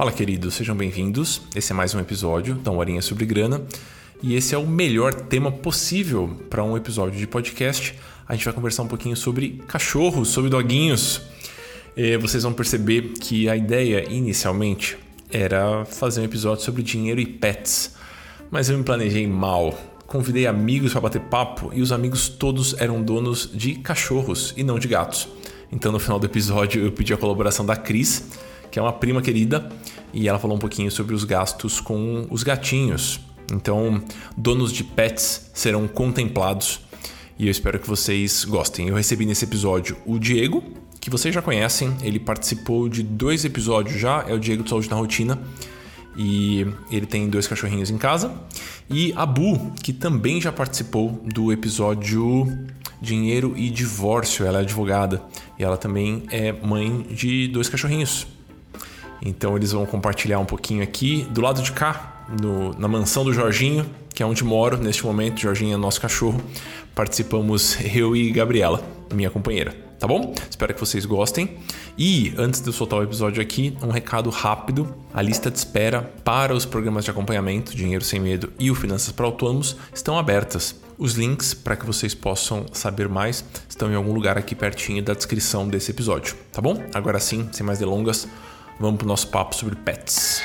Fala, queridos, sejam bem-vindos. Esse é mais um episódio da Horinha sobre Grana. E esse é o melhor tema possível para um episódio de podcast. A gente vai conversar um pouquinho sobre cachorros, sobre doguinhos. E vocês vão perceber que a ideia inicialmente era fazer um episódio sobre dinheiro e pets, mas eu me planejei mal. Convidei amigos para bater papo e os amigos todos eram donos de cachorros e não de gatos. Então, no final do episódio, eu pedi a colaboração da Cris, que é uma prima querida, e ela falou um pouquinho sobre os gastos com os gatinhos. Então, donos de pets serão contemplados e eu espero que vocês gostem. Eu recebi nesse episódio o Diego, que vocês já conhecem, ele participou de dois episódios já, é o Diego de Saúde na Rotina. E ele tem dois cachorrinhos em casa. E a Bu, que também já participou do episódio Dinheiro e Divórcio. Ela é advogada e ela também é mãe de dois cachorrinhos. Então eles vão compartilhar um pouquinho aqui do lado de cá, no, na mansão do Jorginho, que é onde moro neste momento. Jorginho é nosso cachorro. Participamos eu e Gabriela, minha companheira. Tá bom? Espero que vocês gostem. E antes de eu soltar o episódio aqui, um recado rápido: a lista de espera para os programas de acompanhamento, Dinheiro Sem Medo e o Finanças para Autônomos estão abertas. Os links para que vocês possam saber mais estão em algum lugar aqui pertinho da descrição desse episódio, tá bom? Agora sim, sem mais delongas, vamos para o nosso papo sobre pets.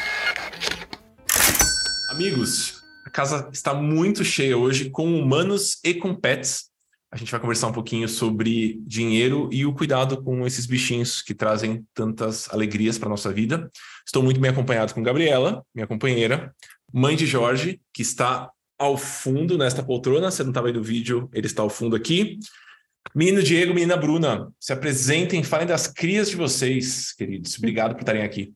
Amigos, a casa está muito cheia hoje com humanos e com pets. A gente vai conversar um pouquinho sobre dinheiro e o cuidado com esses bichinhos que trazem tantas alegrias para nossa vida. Estou muito bem acompanhado com Gabriela, minha companheira, mãe de Jorge, que está ao fundo nesta poltrona. Você não estava aí no vídeo, ele está ao fundo aqui. Menino Diego, menina Bruna, se apresentem, falem das crias de vocês, queridos. Obrigado por estarem aqui.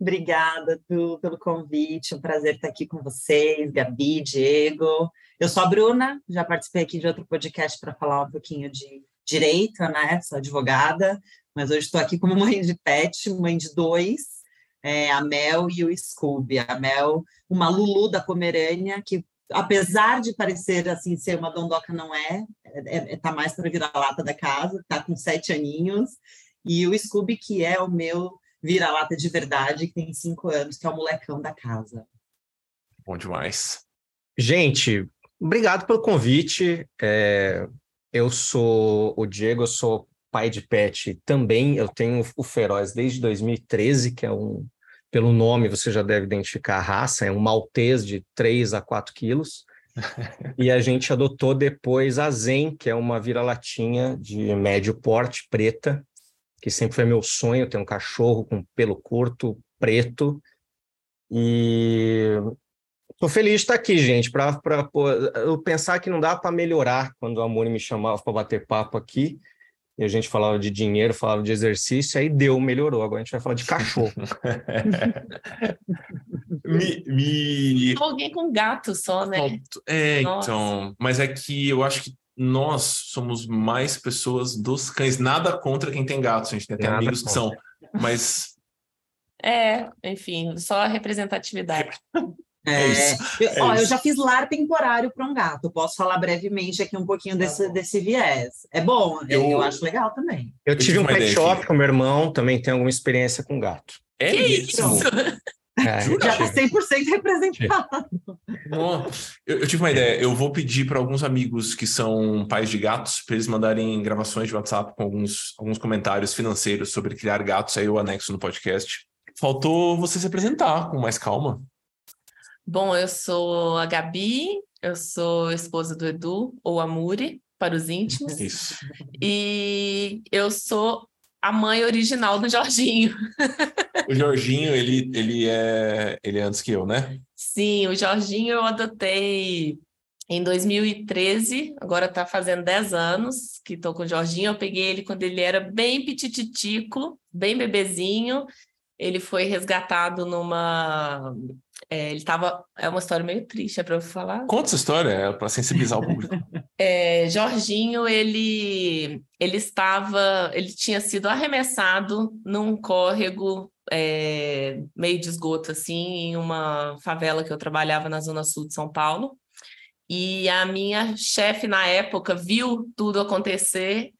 Obrigada, Tu, pelo convite. Um prazer estar aqui com vocês, Gabi, Diego. Eu sou a Bruna, já participei aqui de outro podcast para falar um pouquinho de direito, né? Sou advogada, mas hoje estou aqui como mãe de pet, mãe de dois, é, a Mel e o Scooby. A Mel, uma Lulu da Pomerânia, que apesar de parecer assim ser uma dondoca, não é, é, é tá mais para virar lata da casa, tá com sete aninhos. E o Scooby, que é o meu vira-lata de verdade, que tem cinco anos, que é o molecão da casa. Bom demais. Gente, obrigado pelo convite. É, eu sou o Diego, eu sou pai de pet também. Eu tenho o Feroz desde 2013, que é um, pelo nome você já deve identificar a raça, é um maltês de 3 a 4 quilos. E a gente adotou depois a Zen, que é uma vira-latinha de médio porte, preta, que sempre foi meu sonho, ter um cachorro com pelo curto, preto. E tô feliz de estar aqui, gente, para eu pensar que não dá para melhorar quando a Moni me chamava para bater papo aqui. E a gente falava de dinheiro, falava de exercício, aí deu, melhorou. Agora a gente vai falar de cachorro. me, me... Alguém com gato só, né? É, Nossa. então. Mas é que eu acho que nós somos mais pessoas dos cães. Nada contra quem tem gatos, a gente tem até Nada amigos contra. que são, mas. É, enfim, só a representatividade. É, é isso, eu, é ó, eu já fiz lar temporário para um gato. Posso falar brevemente aqui um pouquinho tá desse, desse viés. É bom, eu, eu acho legal também. Eu tive um pet shop com meu irmão, também tem alguma experiência com gato. É que isso? isso? É, já está 100% representado. eu, eu, tive uma ideia. Eu vou pedir para alguns amigos que são pais de gatos para eles mandarem gravações de WhatsApp com alguns, alguns comentários financeiros sobre criar gatos. Aí eu anexo no podcast. Faltou você se apresentar com mais calma. Bom, eu sou a Gabi, eu sou esposa do Edu, ou a Muri, para os íntimos. Isso. E eu sou a mãe original do Jorginho. O Jorginho, ele, ele, é, ele é antes que eu, né? Sim, o Jorginho eu adotei em 2013, agora está fazendo 10 anos que estou com o Jorginho. Eu peguei ele quando ele era bem pitititico, bem bebezinho. Ele foi resgatado numa. É, ele estava. É uma história meio triste, é para eu falar. Conta essa história, é para sensibilizar o público. É, Jorginho, ele, ele estava. Ele tinha sido arremessado num córrego é, meio de esgoto, assim, em uma favela que eu trabalhava na Zona Sul de São Paulo. E a minha chefe na época viu tudo acontecer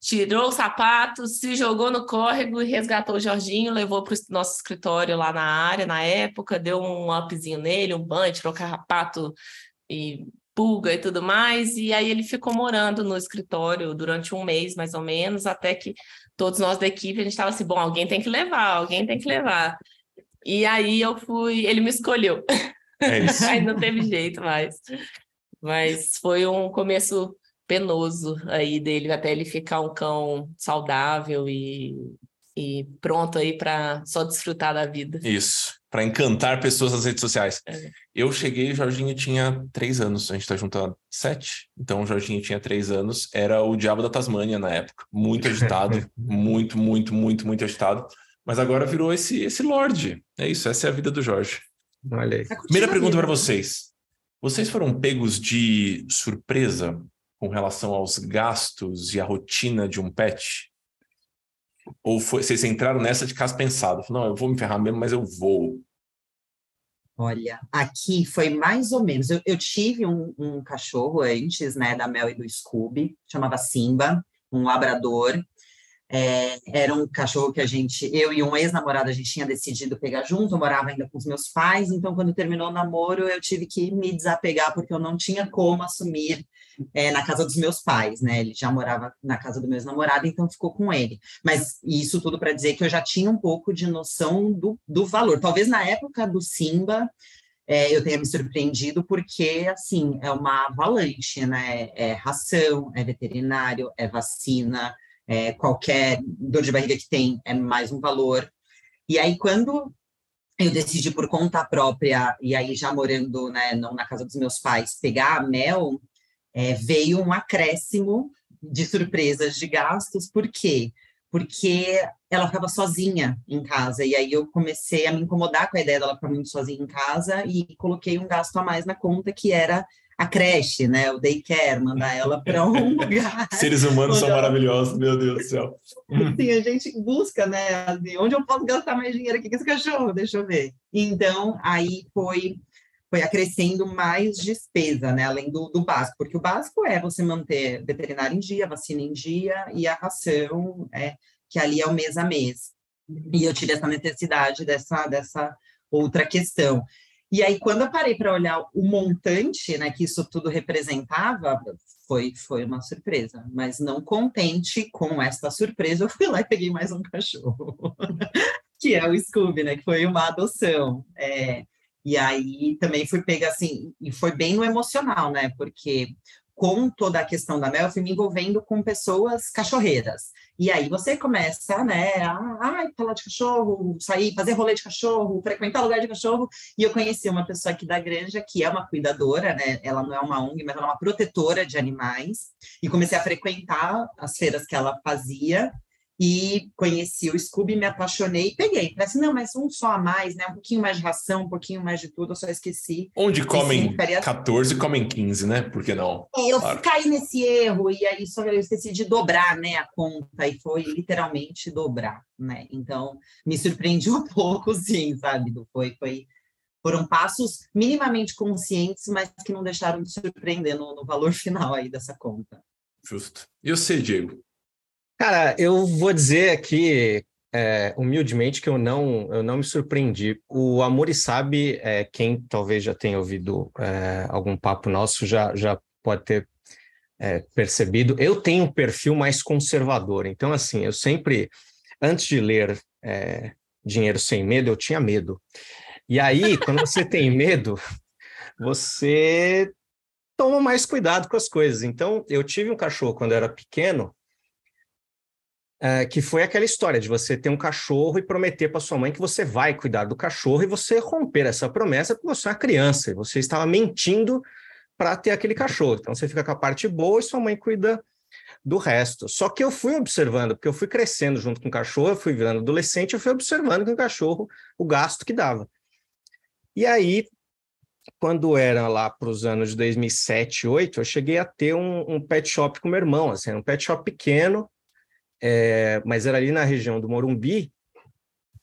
tirou o sapato, se jogou no córrego e resgatou o Jorginho, levou para o nosso escritório lá na área, na época, deu um upzinho nele, um banho, tirou carrapato e pulga e tudo mais, e aí ele ficou morando no escritório durante um mês, mais ou menos, até que todos nós da equipe, a gente estava assim, bom, alguém tem que levar, alguém tem que levar. E aí eu fui, ele me escolheu. É aí não teve jeito mais. Mas foi um começo penoso aí dele, até ele ficar um cão saudável e, e pronto aí para só desfrutar da vida. Isso, para encantar pessoas nas redes sociais. É. Eu cheguei, o Jorginho tinha três anos, a gente está junto há sete, então o Jorginho tinha três anos, era o diabo da Tasmânia na época, muito agitado, muito, muito, muito, muito agitado, mas agora virou esse, esse Lorde, é isso, essa é a vida do Jorge. Olha aí. Primeira pergunta para vocês. Vocês foram pegos de surpresa com relação aos gastos e a rotina de um pet? Ou foi, vocês entraram nessa de caso pensado? Não, eu vou me ferrar mesmo, mas eu vou. Olha, aqui foi mais ou menos. Eu, eu tive um, um, cachorro antes, né, da Mel e do Scooby, chamava Simba, um labrador. É, era um cachorro que a gente, eu e um ex-namorado, a gente tinha decidido pegar junto, eu morava ainda com os meus pais, então quando terminou o namoro, eu tive que me desapegar, porque eu não tinha como assumir é, na casa dos meus pais, né? Ele já morava na casa do meu ex-namorado, então ficou com ele. Mas isso tudo para dizer que eu já tinha um pouco de noção do, do valor. Talvez na época do Simba, é, eu tenha me surpreendido porque, assim, é uma avalanche, né? É ração, é veterinário, é vacina, é, qualquer dor de barriga que tem é mais um valor. E aí, quando eu decidi por conta própria, e aí já morando né, não na casa dos meus pais, pegar a Mel, é, veio um acréscimo de surpresas de gastos, por quê? Porque ela ficava sozinha em casa, e aí eu comecei a me incomodar com a ideia dela ficar muito sozinha em casa, e coloquei um gasto a mais na conta, que era a creche, né? O daycare, mandar ela para um lugar. Seres humanos são ela... maravilhosos, meu Deus do céu. Sim, a gente busca, né? Assim, onde eu posso gastar mais dinheiro aqui com esse cachorro? Deixa eu ver. Então, aí foi foi acrescendo mais despesa, né? Além do, do básico, porque o básico é você manter veterinário em dia, vacina em dia e a ração, é, que ali é o mês a mês. E eu tive essa necessidade dessa, dessa outra questão. E aí, quando eu parei para olhar o montante né, que isso tudo representava, foi, foi uma surpresa. Mas não contente com esta surpresa, eu fui lá e peguei mais um cachorro, que é o Scooby, né? Que foi uma adoção. É, e aí também fui pega assim, e foi bem no emocional, né? Porque com toda a questão da Mel, eu fui me envolvendo com pessoas cachorreiras. E aí você começa, né, a ai, falar de cachorro, sair, fazer rolê de cachorro, frequentar lugar de cachorro. E eu conheci uma pessoa aqui da granja que é uma cuidadora, né? Ela não é uma ONG, mas ela é uma protetora de animais. E comecei a frequentar as feiras que ela fazia e conheci o Scooby, me apaixonei e peguei. Falei assim, não, mas um só a mais, né? Um pouquinho mais de ração, um pouquinho mais de tudo, eu só esqueci. Onde comem 14, comem 15, né? Por que não? É, eu claro. caí nesse erro e aí só eu esqueci de dobrar, né, a conta e foi literalmente dobrar, né? Então, me surpreendi um pouco, sim, sabe? Foi, foi, foram passos minimamente conscientes, mas que não deixaram de surpreender no, no valor final aí dessa conta. Justo. E você, Diego? Cara, eu vou dizer aqui é, humildemente que eu não, eu não me surpreendi. O Amor e Sabe, é, quem talvez já tenha ouvido é, algum papo nosso já, já pode ter é, percebido. Eu tenho um perfil mais conservador, então assim, eu sempre, antes de ler é, Dinheiro Sem Medo, eu tinha medo. E aí, quando você tem medo, você toma mais cuidado com as coisas. Então, eu tive um cachorro quando eu era pequeno, Uh, que foi aquela história de você ter um cachorro e prometer para sua mãe que você vai cuidar do cachorro e você romper essa promessa porque você é uma criança e você estava mentindo para ter aquele cachorro. Então você fica com a parte boa e sua mãe cuida do resto. Só que eu fui observando, porque eu fui crescendo junto com o cachorro, eu fui virando adolescente, eu fui observando com o cachorro o gasto que dava. E aí, quando era lá para os anos de 2007, 2008, eu cheguei a ter um, um pet shop com meu irmão, assim, um pet shop pequeno, é, mas era ali na região do Morumbi,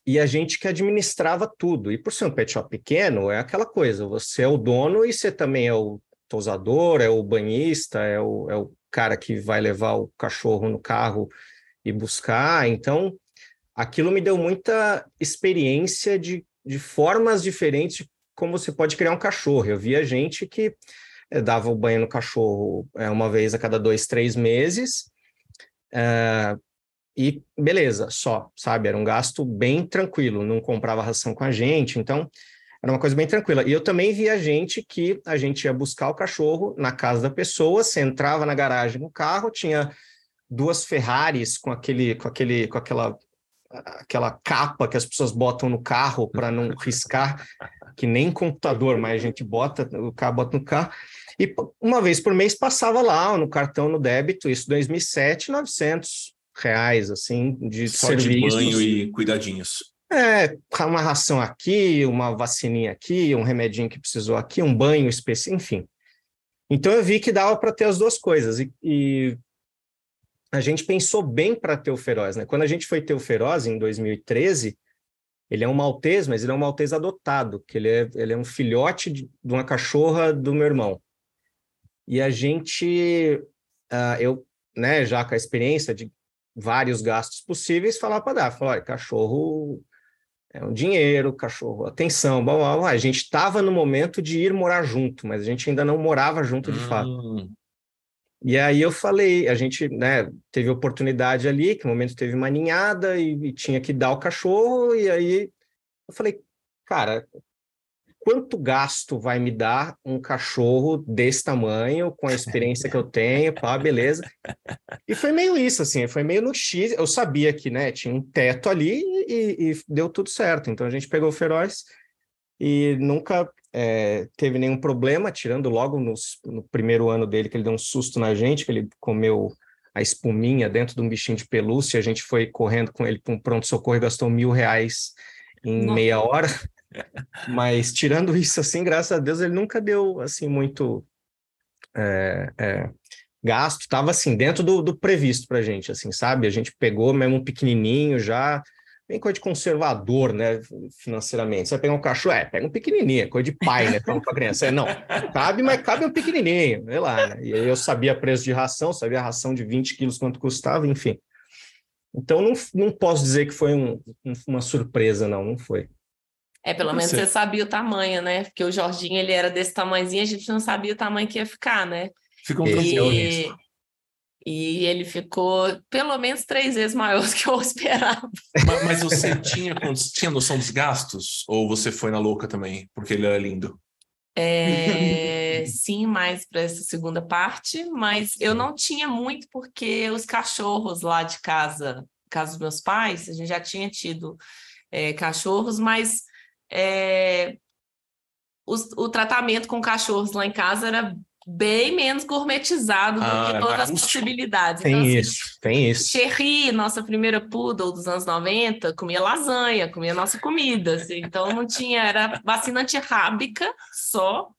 e a gente que administrava tudo. E por ser um pet shop pequeno, é aquela coisa, você é o dono e você também é o tosador, é o banhista, é o, é o cara que vai levar o cachorro no carro e buscar. Então, aquilo me deu muita experiência de, de formas diferentes de como você pode criar um cachorro. Eu via gente que eh, dava o banho no cachorro é, uma vez a cada dois, três meses. É, e beleza, só, sabe? Era um gasto bem tranquilo, não comprava ração com a gente, então era uma coisa bem tranquila. E eu também via gente que a gente ia buscar o cachorro na casa da pessoa, você entrava na garagem com o carro, tinha duas Ferraris com aquele, com aquele, com aquela aquela capa que as pessoas botam no carro para não riscar, que nem computador, mas a gente bota, o carro bota no carro. E uma vez por mês passava lá no cartão, no débito, isso 2007, 900 reais, assim, de Só serviços. de banho e cuidadinhos. É, uma ração aqui, uma vacininha aqui, um remedinho que precisou aqui, um banho específico, enfim. Então eu vi que dava para ter as duas coisas. E, e a gente pensou bem para ter o Feroz, né? Quando a gente foi ter o Feroz em 2013, ele é um maltês, mas ele é um maltês adotado, que ele é, ele é um filhote de, de uma cachorra do meu irmão. E a gente, uh, eu, né, já com a experiência de vários gastos possíveis, falar para dar, falar, olha, cachorro é um dinheiro, cachorro, atenção, blá, blá, blá. a gente estava no momento de ir morar junto, mas a gente ainda não morava junto de hum. fato. E aí eu falei, a gente né, teve oportunidade ali, que no momento teve uma ninhada e, e tinha que dar o cachorro, e aí eu falei, cara, quanto gasto vai me dar um cachorro desse tamanho, com a experiência que eu tenho, pá, beleza. E foi meio isso, assim, foi meio no X. Eu sabia que, né, tinha um teto ali e, e deu tudo certo. Então a gente pegou o Feroz e nunca é, teve nenhum problema, tirando logo nos, no primeiro ano dele, que ele deu um susto na gente, que ele comeu a espuminha dentro de um bichinho de pelúcia, a gente foi correndo com ele para um pronto-socorro e gastou mil reais em Nossa. meia hora. Mas tirando isso, assim, graças a Deus, ele nunca deu assim muito é, é, gasto. Estava assim dentro do, do previsto para gente, assim, sabe? A gente pegou mesmo um pequenininho já, bem coisa de conservador, né? Financeiramente. Você vai pegar um cachorro, é, pega um pequenininho, é coisa de pai, né? Para criança. É, não, cabe, mas cabe um pequenininho, sei lá. Né? E aí eu sabia preço de ração, sabia a ração de 20 quilos quanto custava, enfim. Então não, não posso dizer que foi um, uma surpresa, não, não foi. É, pelo menos você sabia o tamanho, né? Porque o Jorginho, ele era desse tamanhozinho, a gente não sabia o tamanho que ia ficar, né? Ficou um e... e ele ficou pelo menos três vezes maior do que eu esperava. Mas, mas você tinha, tinha noção dos gastos? Ou você foi na louca também, porque ele era lindo? É, sim, mais para essa segunda parte, mas eu não tinha muito porque os cachorros lá de casa, casa dos meus pais, a gente já tinha tido é, cachorros, mas é, o, o, tratamento com cachorros lá em casa era bem menos gourmetizado ah, do que todas as possibilidades. Tem então, isso, assim, tem isso. Cherry, nossa primeira poodle dos anos 90, comia lasanha, comia nossa comida. Assim, então não tinha, era vacina antirrábica só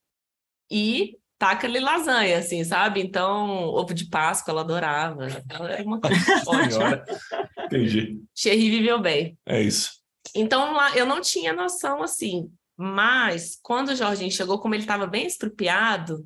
e taca-lhe lasanha, assim, sabe? Então, ovo de Páscoa ela adorava. Então, era uma coisa. Entendi. Cherry viveu bem. É isso. Então, eu não tinha noção assim. Mas, quando o Jorginho chegou, como ele estava bem estrupiado,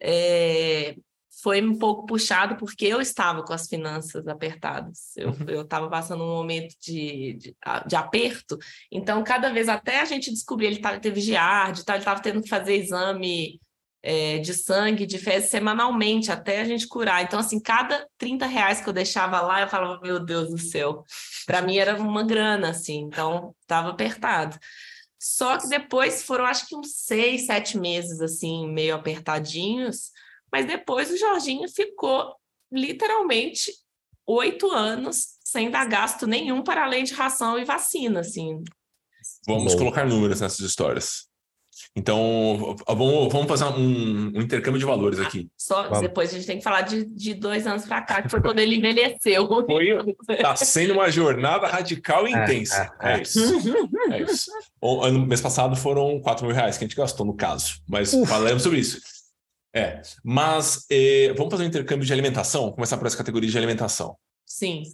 é, foi um pouco puxado porque eu estava com as finanças apertadas. Eu uhum. estava passando um momento de, de, de, aperto. Então, cada vez até a gente descobrir, ele tava, teve giardia, ele estava tendo que fazer exame é, de sangue, de fezes semanalmente, até a gente curar. Então, assim, cada 30 reais que eu deixava lá, eu falava, meu Deus do céu. Para mim era uma grana, assim, então estava apertado. Só que depois foram, acho que uns seis, sete meses, assim, meio apertadinhos, mas depois o Jorginho ficou literalmente oito anos sem dar gasto nenhum para além de ração e vacina, assim. Vamos Bom. colocar números nessas histórias. Então, vamos, vamos fazer um, um, intercâmbio de valores aqui. Só vamos. depois a gente tem que falar de, de dois anos para cá, que foi quando ele envelheceu. Está sendo uma jornada radical e é, intensa. É, é. é isso. É isso. O, ano, mês passado foram 4 mil reais que a gente gastou, no caso. Mas Uf. falamos sobre isso. É. Mas eh, vamos fazer um intercâmbio de alimentação? Começar por essa categoria de alimentação. Sim.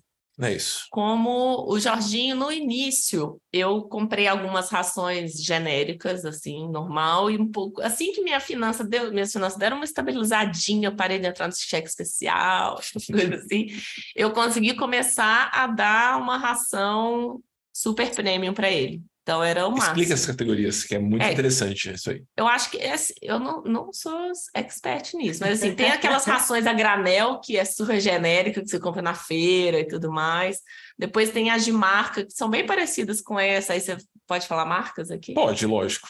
É isso. Como o Jorginho, no início, eu comprei algumas rações genéricas, assim, normal, e um pouco. Assim que minha finança deu, minhas finanças deram uma estabilizadinha, parei de entrar no cheque especial, coisas assim, eu consegui começar a dar uma ração super premium para ele. Então era o máximo. Explica as categorias, que é muito é, interessante isso aí. Eu acho que assim, eu não, não sou expert nisso, mas assim, tem aquelas rações a granel que é super genérica, que você compra na feira e tudo mais. Depois tem as de marca, que são bem parecidas com essa. Aí você pode falar marcas aqui? Pode, lógico.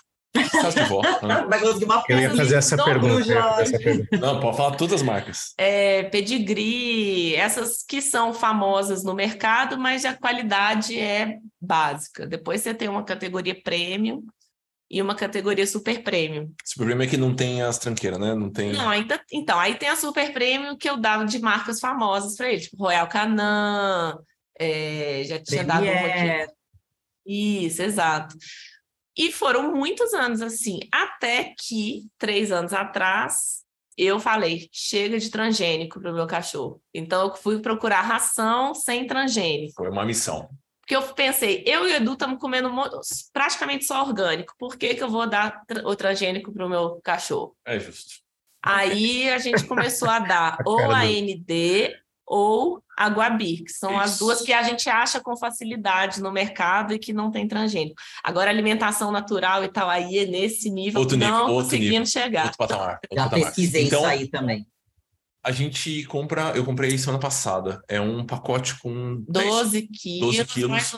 Caso de vó. Né? Vai conseguir uma Eu ia fazer essa pergunta, essa pergunta. Não, pode falar todas as marcas. É, pedigree, essas que são famosas no mercado, mas a qualidade é básica. Depois você tem uma categoria premium e uma categoria super premium. Super premium é que não tem as tranqueiras, né? Não tem. Não, ainda. Então, aí tem a super premium que eu dava de marcas famosas para ele, tipo Royal Canin, é, já tinha Premier. dado uma aqui. Isso, exato. E foram muitos anos assim, até que, três anos atrás, eu falei: chega de transgênico para o meu cachorro. Então, eu fui procurar ração sem transgênico. Foi uma missão. Porque eu pensei, eu e o Edu estamos comendo praticamente só orgânico. Por que, que eu vou dar o transgênico para o meu cachorro? É justo. Aí a gente começou a dar ou a ND ou a Guabi, que são Isso. as duas que a gente acha com facilidade no mercado e que não tem transgênico. Agora, alimentação natural e tal, aí é nesse nível outro que nível, não conseguimos nível, chegar. Outro patamar. Outro Já patamar. pesquisei então, isso aí também. A gente compra, eu comprei semana passada, é um pacote com 12 quilos, 12 quilos.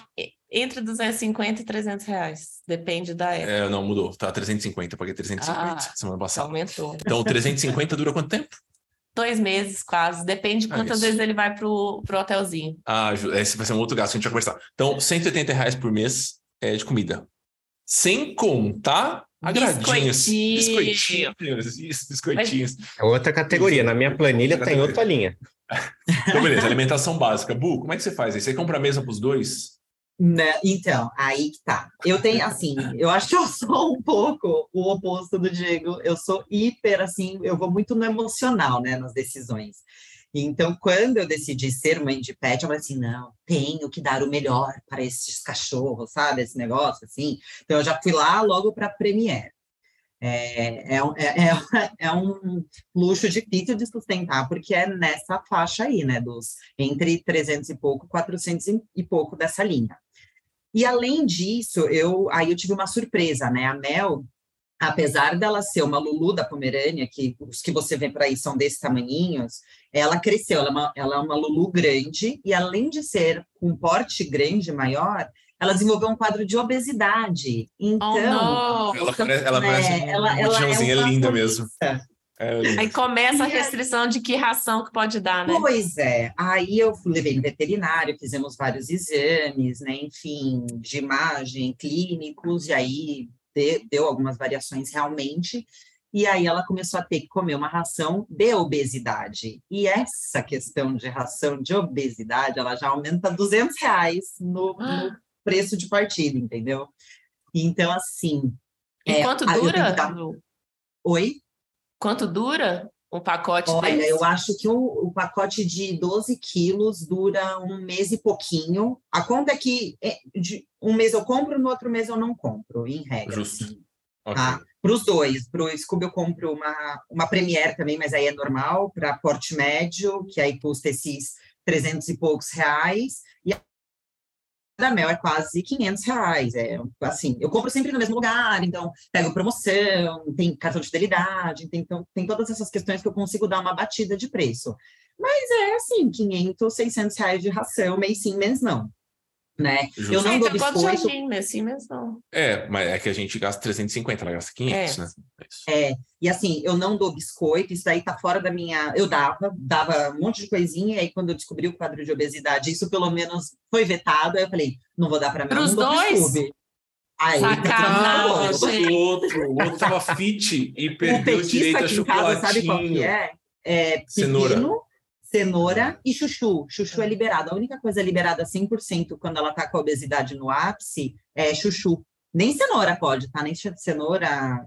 entre 250 e 300 reais, depende da época. É, não, mudou, tá 350, paguei 350 ah, semana passada. Aumentou. Então, 350 dura quanto tempo? Dois meses, quase. Depende de ah, quantas vezes ele vai pro, pro hotelzinho. Ah, esse vai ser um outro gasto, a gente vai conversar. Então, 180 reais por mês é de comida. Sem contar agradinhos. Biscoitinhos. Isso, biscoitinhos. É outra categoria. Na minha planilha tem tá outra linha. então, beleza. Alimentação básica. Bu, como é que você faz? Aí você compra a mesa para os dois? Né? Então, aí que tá. Eu tenho, assim, eu acho que eu sou um pouco o oposto do Diego. Eu sou hiper, assim, eu vou muito no emocional, né, nas decisões. Então, quando eu decidi ser mãe de pet, eu falei assim, não, tenho que dar o melhor para esses cachorros, sabe? Esse negócio, assim. Então, eu já fui lá logo para a Premiere. É, é, é, é, é, um luxo difícil de sustentar, porque é nessa faixa aí, né, dos entre 300 e pouco, 400 e pouco dessa linha. E além disso, eu aí eu tive uma surpresa, né? A Mel, apesar dela ser uma Lulu da Pomerânia, que os que você vê por aí são desse tamanhinhos, ela cresceu, ela é, uma, ela é uma Lulu grande, e além de ser com um porte grande maior, ela desenvolveu um quadro de obesidade. Então, oh, ela, parece, ela, parece é, ela, ela é, é linda mesmo. É, Aí começa a restrição de que ração que pode dar, né? Pois é. Aí eu levei no veterinário, fizemos vários exames, né? Enfim, de imagem, clínicos, e aí deu algumas variações realmente. E aí ela começou a ter que comer uma ração de obesidade. E essa questão de ração de obesidade, ela já aumenta 200 reais no, ah. no preço de partida, entendeu? Então, assim... E é, quanto dura? Oi? Quanto dura um pacote Olha, desse? eu acho que o, o, pacote de 12 quilos dura um mês e pouquinho. A conta é que é, de um mês eu compro, no outro mês eu não compro, em regra. Justo. Assim, okay. tá? Para os dois. Para o Scooby eu compro uma, uma Premier também, mas aí é normal. Para porte médio, que aí custa esses 300 e poucos reais. E da Mel é quase 500 reais. É, assim, eu compro sempre no mesmo lugar, então pego promoção, tem cartão de fidelidade, tem, então tem todas essas questões que eu consigo dar uma batida de preço. Mas é assim, 500, 600 reais de ração, mês sim, mês não né? Justo. Eu não é, dou biscoito. Jardim, assim mesmo. É, mas é que a gente gasta 350, ela gasta 500, é. né? É, e assim, eu não dou biscoito, isso daí tá fora da minha... Eu dava, dava um monte de coisinha, e aí quando eu descobri o quadro de obesidade, isso pelo menos foi vetado, aí eu falei, não vou dar para mim, Pros não dois? Aí, Sacanagem. o outro, o outro tava fit e perdeu o direito a chocolatinho. Casa, sabe qual que é? É pepino, Cenoura cenoura e chuchu. Chuchu é liberado. A única coisa liberada 100% quando ela está com a obesidade no ápice é chuchu. Nem cenoura pode, tá? Nem cenoura,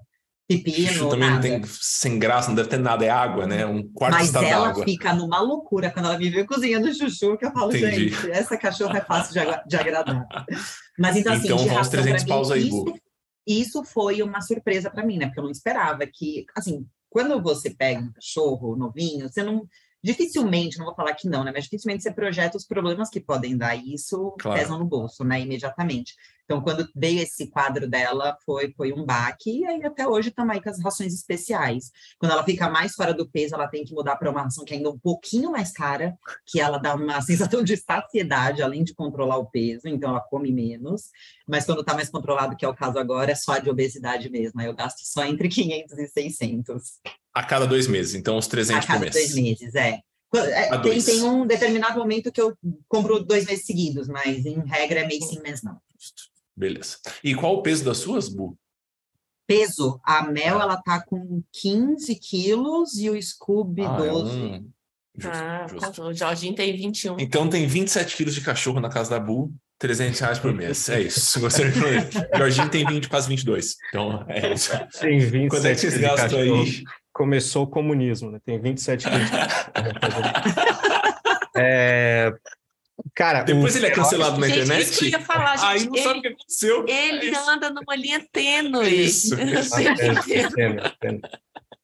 pepino, Chuchu também nada. não tem sem graça, não deve ter nada, é água, né? Um quarto Mas ela d'água. fica numa loucura quando ela me vê cozinhando chuchu, que eu falo, Entendi. gente, essa cachorra é fácil de, de agradar. Mas então, assim, Então, de ração 300 pra mim, paus aí, isso, isso foi uma surpresa para mim, né? Porque eu não esperava que, assim, quando você pega um cachorro novinho, você não. Dificilmente, não vou falar que não, né? Mas dificilmente você projeta os problemas que podem dar e isso Claro. pesam no bolso, né? Imediatamente. Então, quando veio esse quadro dela, foi, foi um baque, e aí até hoje estamos aí com as rações especiais. Quando ela fica mais fora do peso, ela tem que mudar para uma ração que é ainda um pouquinho mais cara, que ela dá uma sensação de saciedade, além de controlar o peso, então ela come menos. Mas quando está mais controlado, que é o caso agora, é só de obesidade mesmo. Aí eu gasto só entre 500 e 600 A cada dois meses, então a 300 por cada mês. dois meses, é. É, A Tem, dois. tem um determinado momento que eu compro dois meses seguidos, mas em regra é mês sim, mês não. Beleza. E qual o peso das suas, Bu? Peso, a Mel, ela tá com 15 quilos e o Scooby Ah, é 12. um- Justo, Ah, justo. o Jorginho tem 21. Então tem 27 quilos de cachorro na casa da Bu, 300 reais por mês. É isso. Gostei de falar. Jorginho tem 20, quase 22. Então é isso. Tem 27 Quando é que vocês gastam aí? Começou o comunismo, né? Tem 27 quilos. é, cara, Depois ele é cancelado na Gente, internet. isso que eu ia falar, gente. Aí não sabe o que aconteceu. Ele É anda numa linha tênue. Isso, isso. É.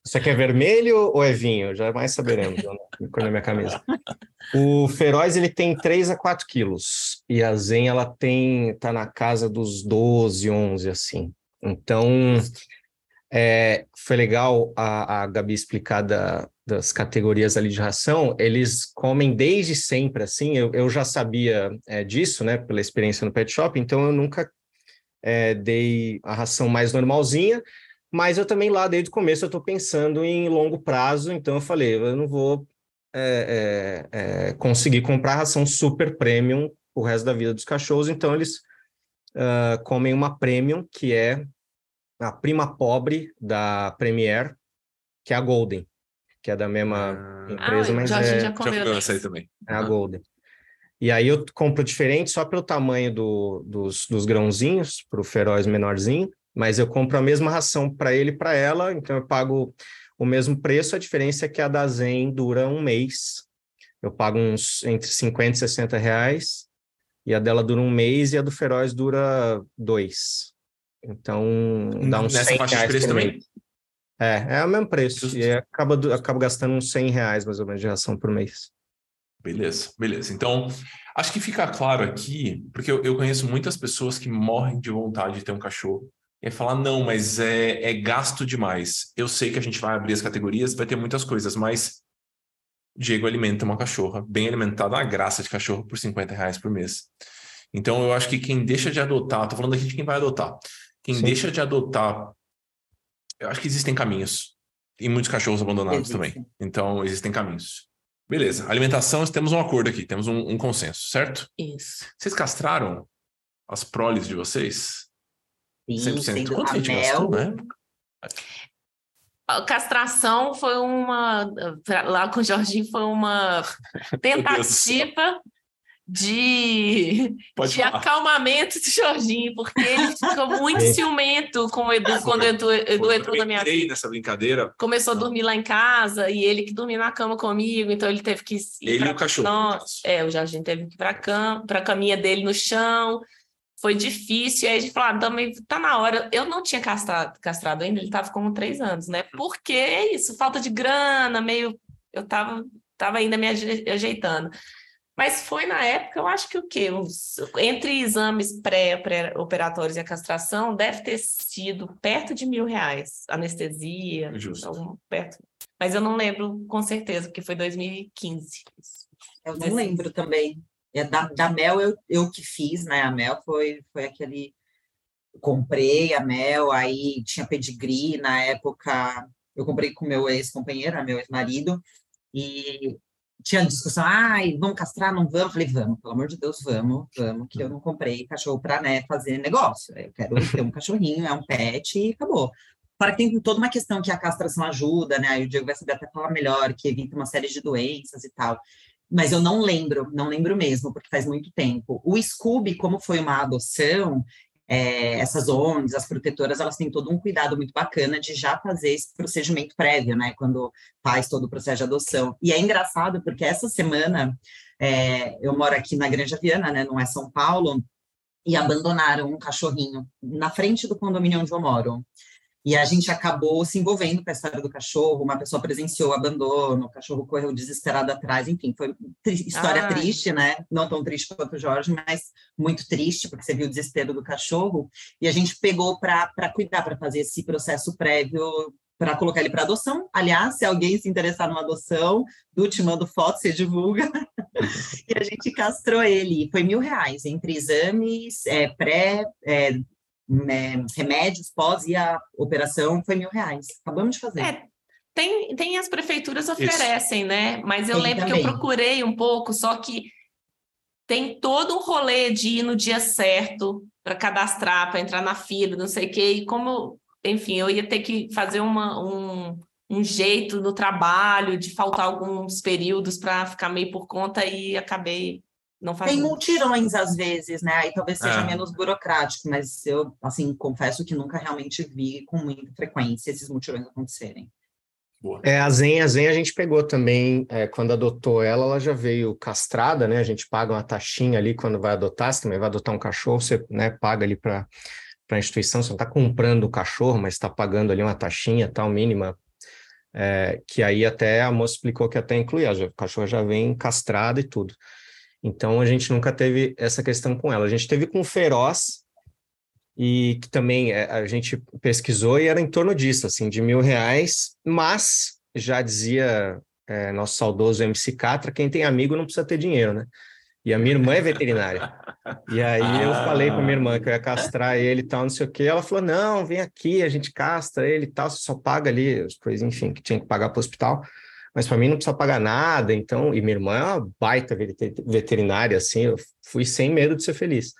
Isso aqui é vermelho ou é vinho? Jamais saberemos. Eu não- Cor na minha camisa. O feroz ele tem 3 a 4 quilos e a Zen ela tem tá na casa dos 12, 11 assim. Então é, foi legal a, a Gabi explicar da- das categorias ali de ração. Eles comem desde sempre assim. Eu, eu já sabia é, disso, né? Pela experiência no pet shop. Então eu nunca é, dei a ração mais normalzinha. Mas eu também lá desde o começo eu estou pensando em longo prazo, então eu falei, eu não vou é, é, é, conseguir comprar ração super premium o resto da vida dos cachorros, então eles ah, comem uma premium, que é a prima pobre da Premier, que é a Golden, que é da mesma Ah, empresa, Ah, mas Jorginho é, já já comeu. comeu essa aí também. é a Golden. E aí eu compro diferente só pelo tamanho do- dos, dos grãozinhos, para o feroz menorzinho, mas eu compro a mesma ração para ele e para ela, então eu pago o mesmo preço, a diferença é que a da Zen dura um mês. Eu pago uns entre 50 e 60 reais, e a dela dura um mês, e a do feroz dura dois. Então dá uns Nessa 100 faixa de reais preço por também? É, é o mesmo preço, Justo. e acaba, acabo gastando uns 100 reais mais ou menos de ração por mês. Beleza, beleza. Então, acho que fica claro aqui, porque eu, eu conheço muitas pessoas que morrem de vontade de ter um cachorro. E aí falar, não, mas é, é gasto demais. Eu sei que a gente vai abrir as categorias, vai ter muitas coisas, mas Diego alimenta uma cachorra, bem alimentada, uma graça de cachorro por 50 reais por mês. Então, eu acho que quem deixa de adotar, tô falando aqui de quem vai adotar, quem Sim. deixa de adotar, eu acho que existem caminhos. E muitos cachorros abandonados também. Então, existem caminhos. Beleza. Alimentação, temos um acordo aqui, temos um, um consenso, certo? Isso. Vocês castraram as proles de vocês? Sim, 100%. sendo Quanto a gente Mel, gastou, né? A castração foi uma. Lá com o Jorginho foi uma tentativa de, Pode de falar. acalmamento do Jorginho, porque ele ficou muito Sim. ciumento com o Edu quando o Edu, entrou na minha vida. nessa brincadeira, Começou a dormir lá em casa e ele que dormia na cama comigo, então ele teve que ir ele e pra o cachorro. Não, é, o Jorginho teve que ir para para a caminha dele no chão. Foi difícil. E aí a gente falou, ah, também tá na hora. Eu não tinha castrado, castrado ainda, ele estava com três anos, né? Porque é isso, falta de grana, meio. Eu tava, tava ainda me aje- ajeitando. Mas foi na época, eu acho que o quê? Uns- entre exames pré- pré-operatórios e a castração, deve ter sido perto de mil reais. Anestesia, Justo. algum perto. Mas eu não lembro com certeza, porque foi 2015. Eu não Mas- lembro também. É, da, da Mel, eu, eu que fiz, né? A Mel foi, foi aquele. Comprei a Mel, aí tinha pedigree na época. Eu comprei com meu ex-companheiro, né, meu ex-marido, e tinha discussão: ai, vamos castrar, não vamos? Falei, vamos, pelo amor de Deus, vamos, vamos, que eu não comprei cachorro para né, fazer negócio. Eu quero ter um cachorrinho, é um pet e acabou. Para que tem toda uma questão que a castração ajuda, né? Aí o Diego vai saber até falar melhor, que evita uma série de doenças e tal mas eu não lembro, não lembro mesmo, porque faz muito tempo. O Scooby, como foi uma adoção, é, essas ONGs, as protetoras, elas têm todo um cuidado muito bacana de já fazer esse procedimento prévio, né, quando faz todo o processo de adoção. E é engraçado porque essa semana é, eu moro aqui na Granja Viana, né, não é São Paulo, e abandonaram um cachorrinho na frente do condomínio onde eu moro. E a gente acabou se envolvendo com a história do cachorro, uma pessoa presenciou o abandono, o cachorro correu desesperado atrás, enfim, foi tri história Ai. triste, né? Não tão triste quanto o Jorge, mas muito triste, porque você viu o desespero do cachorro, e a gente pegou para cuidar, para fazer esse processo prévio para colocar ele para adoção. Aliás, se alguém se interessar numa adoção, do te mando foto, você divulga. e a gente castrou ele. Foi mil reais entre exames, é, pré, é, né, remédios pós e a operação foi mil reais. Acabamos de fazer. É, tem, tem as prefeituras oferecem, Isso. né? Mas eu tem lembro também. que eu procurei um pouco, só que tem todo um rolê de ir no dia certo para cadastrar, para entrar na fila, não sei o quê. E como, enfim, eu ia ter que fazer uma, um, um jeito no trabalho de faltar alguns períodos para ficar meio por conta e acabei não faz Tem multirões às vezes, né? Aí talvez seja é. menos burocrático, mas eu, assim, confesso que nunca realmente vi com muita frequência esses multirões acontecerem. Boa. É, a Zen, a Zen a gente pegou também, é, quando adotou ela, ela já veio castrada, né? A gente paga uma taxinha ali quando vai adotar, você também vai adotar um cachorro, você né, paga ali para a instituição, você não está comprando o cachorro, mas está pagando ali uma taxinha tal, mínima, é, que aí até a moça explicou que até incluía, o cachorro já vem castrado e tudo. Então a gente nunca teve essa questão com ela. A gente teve com o Feroz, e que também é, a gente pesquisou e era em torno disso, assim, de mil reais, mas já dizia é, nosso saudoso MC Catra, quem tem amigo não precisa ter dinheiro, né? E a minha irmã é veterinária. E aí ah. eu falei com a minha irmã que eu ia castrar ele e tal, não sei o quê. Ela falou: não, vem aqui, a gente castra ele e tal, você só paga ali as coisas, enfim, que tinha que pagar para o hospital mas para mim não precisa pagar nada, então, e minha irmã é uma baita veterinária, assim, eu fui sem medo de ser feliz.